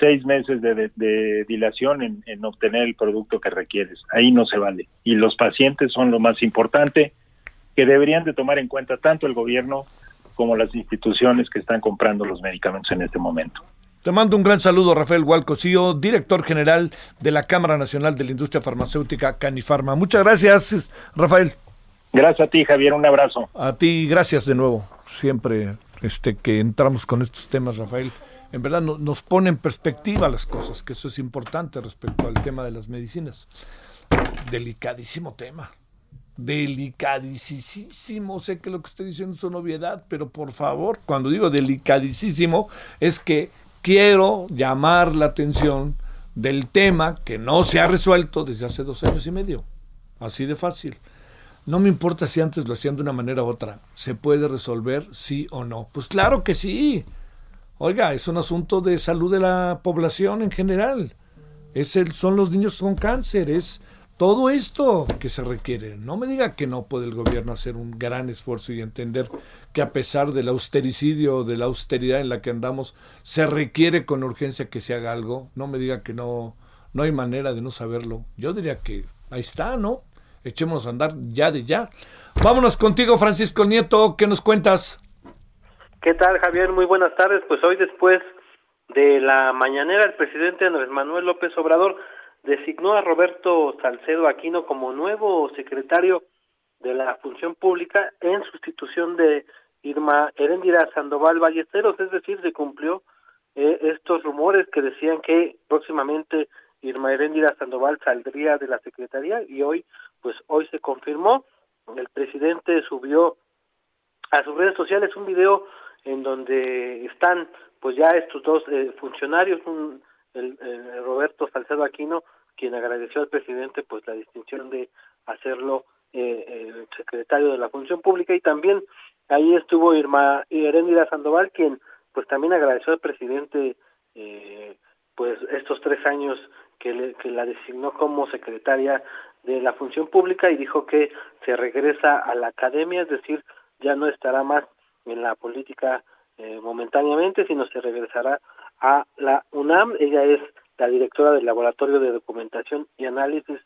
seis meses de, de- de dilación en, en obtener el producto que requieres, ahí no se vale. Y los pacientes son lo más importante que deberían de tomar en cuenta tanto el gobierno como las instituciones que están comprando los medicamentos en este momento. Te mando un gran saludo, Rafael Hualcosío, director general de la Cámara Nacional de la Industria Farmacéutica Canifarma. Muchas gracias, Rafael. Gracias a ti, Javier, un abrazo. A ti, gracias de nuevo. Siempre este, que entramos con estos temas, Rafael, en verdad no- nos pone en perspectiva las cosas, que eso es importante respecto al tema de las medicinas. Delicadísimo tema. Delicadísimo. Sé que lo que estoy diciendo es una obviedad, pero por favor, cuando digo delicadísimo, es que quiero llamar la atención del tema que no se ha resuelto desde hace dos años y medio. Así de fácil. No me importa si antes lo hacían de una manera u otra. ¿Se puede resolver sí o no? Pues claro que sí. Oiga, es un asunto de salud de la población en general. Es el, son los niños con cáncer, es todo esto que se requiere. No me diga que no puede el gobierno hacer un gran esfuerzo y entender que a pesar del austericidio, de la austeridad en la que andamos, se requiere con urgencia que se haga algo. No me diga que no, no hay manera de no saberlo. Yo diría que ahí está, ¿no? Echémonos a andar ya de ya. Vámonos contigo, Francisco Nieto, ¿qué nos cuentas? ¿Qué tal, Javier? Muy buenas tardes. Pues hoy después de la mañanera, el presidente Andrés Manuel López Obrador designó a Roberto Salcedo Aquino como nuevo secretario de la Función Pública en sustitución de Irma Heréndira Sandoval Ballesteros, es decir, se cumplió eh, estos rumores que decían que próximamente Irma Heréndira Sandoval saldría de la Secretaría y hoy, pues hoy se confirmó, el presidente subió a sus redes sociales un video en donde están pues ya estos dos eh, funcionarios, un, el, el Roberto Salcedo Aquino, quien agradeció al presidente pues la distinción de hacerlo eh, el secretario de la Función Pública y también ahí estuvo Irma Heréndira Sandoval, quien pues también agradeció al presidente eh, pues estos tres años que, le- que la designó como secretaria de la Función Pública y dijo que se regresa a la academia, es decir, ya no estará más en la política eh, momentáneamente, sino se regresará a la UNAM. Ella es la directora del Laboratorio de Documentación y Análisis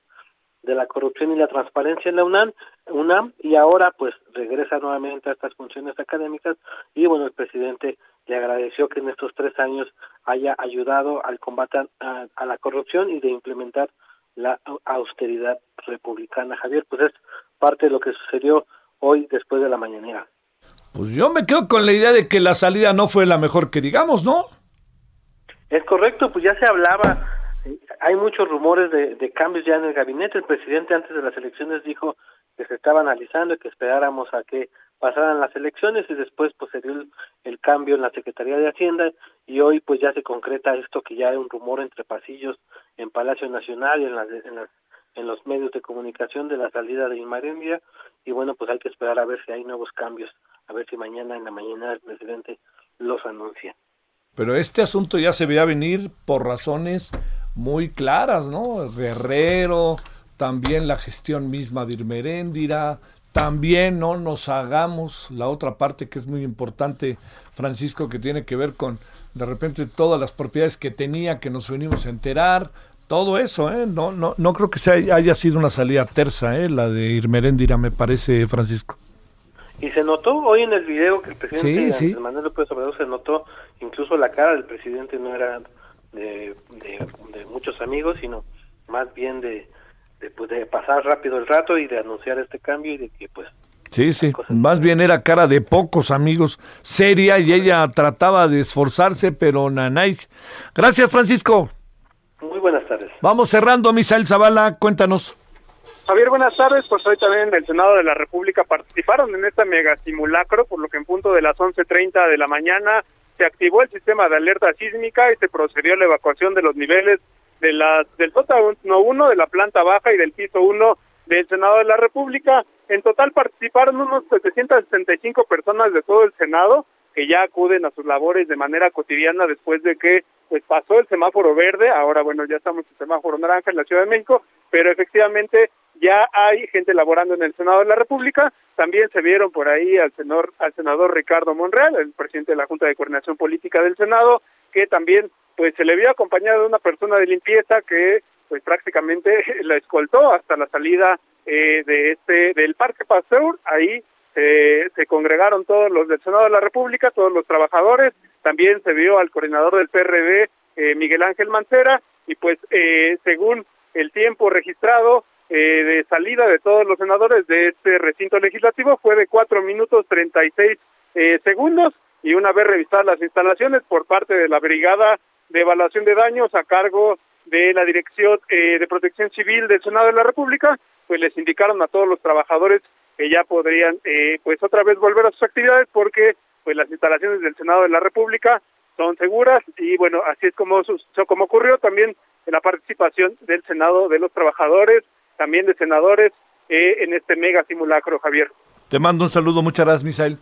de la Corrupción y la Transparencia en la UNAM, UNAM y ahora pues regresa nuevamente a estas funciones académicas y bueno, el presidente le agradeció que en estos tres años haya ayudado al combate a, a la corrupción y de implementar la au- austeridad republicana. Javier, pues es parte de lo que sucedió hoy después de la mañanera. Pues yo me quedo con la idea de que la salida no fue la mejor que digamos, ¿no? Es correcto, pues ya se hablaba, eh, hay muchos rumores de, de cambios ya en el gabinete. El presidente antes de las elecciones dijo que se estaba analizando y que esperáramos a que pasaran las elecciones y después pues se dio el, cambio en la Secretaría de Hacienda y hoy pues ya se concreta esto que ya era un rumor entre pasillos en Palacio Nacional y en las, en las en los medios de comunicación de la salida de Inmarendia y bueno pues hay que esperar a ver si hay nuevos cambios a ver si mañana en la mañana el presidente los anuncia Pero este asunto ya se veía venir por razones muy claras, ¿no? Guerrero, también la gestión misma de Irmeréndira, también no nos hagamos la otra parte que es muy importante, Francisco, que tiene que ver con de repente todas las propiedades que tenía, que nos venimos a enterar, todo eso, ¿eh? No, no, no creo que sea, haya sido una salida tersa, ¿eh? La de Irmeréndira, me parece, Francisco. Y se notó hoy en el video que el presidente Sí, Manuel López Obrador se notó, incluso la cara del presidente no era de, de- de muchos amigos, sino más bien de, de, pues, de pasar rápido el rato y de anunciar este cambio y de que pues Sí, sí. Más bien era cara de pocos amigos, seria, y ella trataba de esforzarse, pero nanay. Gracias, Francisco. muy buenas tardes. Vamos cerrando, Misael Zavala, cuéntanos. Javier, buenas tardes. Pues hoy también en el Senado de la República participaron en este mega simulacro, por lo que en punto de las 11.30 de la mañana se activó el sistema de alerta sísmica y se procedió a la evacuación de los niveles de la, del sótano 1 de la planta baja y del piso 1 del Senado de la República. En total participaron unos 765 personas de todo el Senado que ya acuden a sus labores de manera cotidiana después de que pues pasó el semáforo verde, ahora bueno, ya estamos en semáforo naranja en la Ciudad de México, pero efectivamente ya hay gente laborando en el Senado de la República, también se vieron por ahí al senador, al senador Ricardo Monreal, el presidente de la Junta de Coordinación Política del Senado, que también pues se le vio acompañado de una persona de limpieza que pues prácticamente la escoltó hasta la salida eh, de este del Parque Pasteur, ahí se, congregaron todos los del Senado de la República, todos los trabajadores, también se vio al coordinador del PRD, eh, Miguel Ángel Mancera, y pues eh, según el tiempo registrado eh, de salida de todos los senadores de este recinto legislativo fue de cuatro minutos 36 eh, segundos, y una vez revisadas las instalaciones por parte de la Brigada de Evaluación de Daños a cargo de la Dirección eh, de Protección Civil del Senado de la República, pues les indicaron a todos los trabajadores que ya podrían eh, pues otra vez volver a sus actividades porque pues las instalaciones del Senado de la República son seguras y bueno así es como como ocurrió también en la participación del Senado de los trabajadores también de senadores eh, en este mega simulacro Javier Te mando un saludo, muchas gracias, Misael.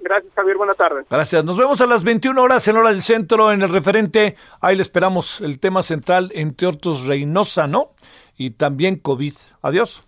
gracias Javier buenas tardes Gracias. Nos vemos a las 21 horas en hora del centro en el referente. Ahí le esperamos el tema central, entre otros, Reynosa, ¿no? Y también COVID. Adiós.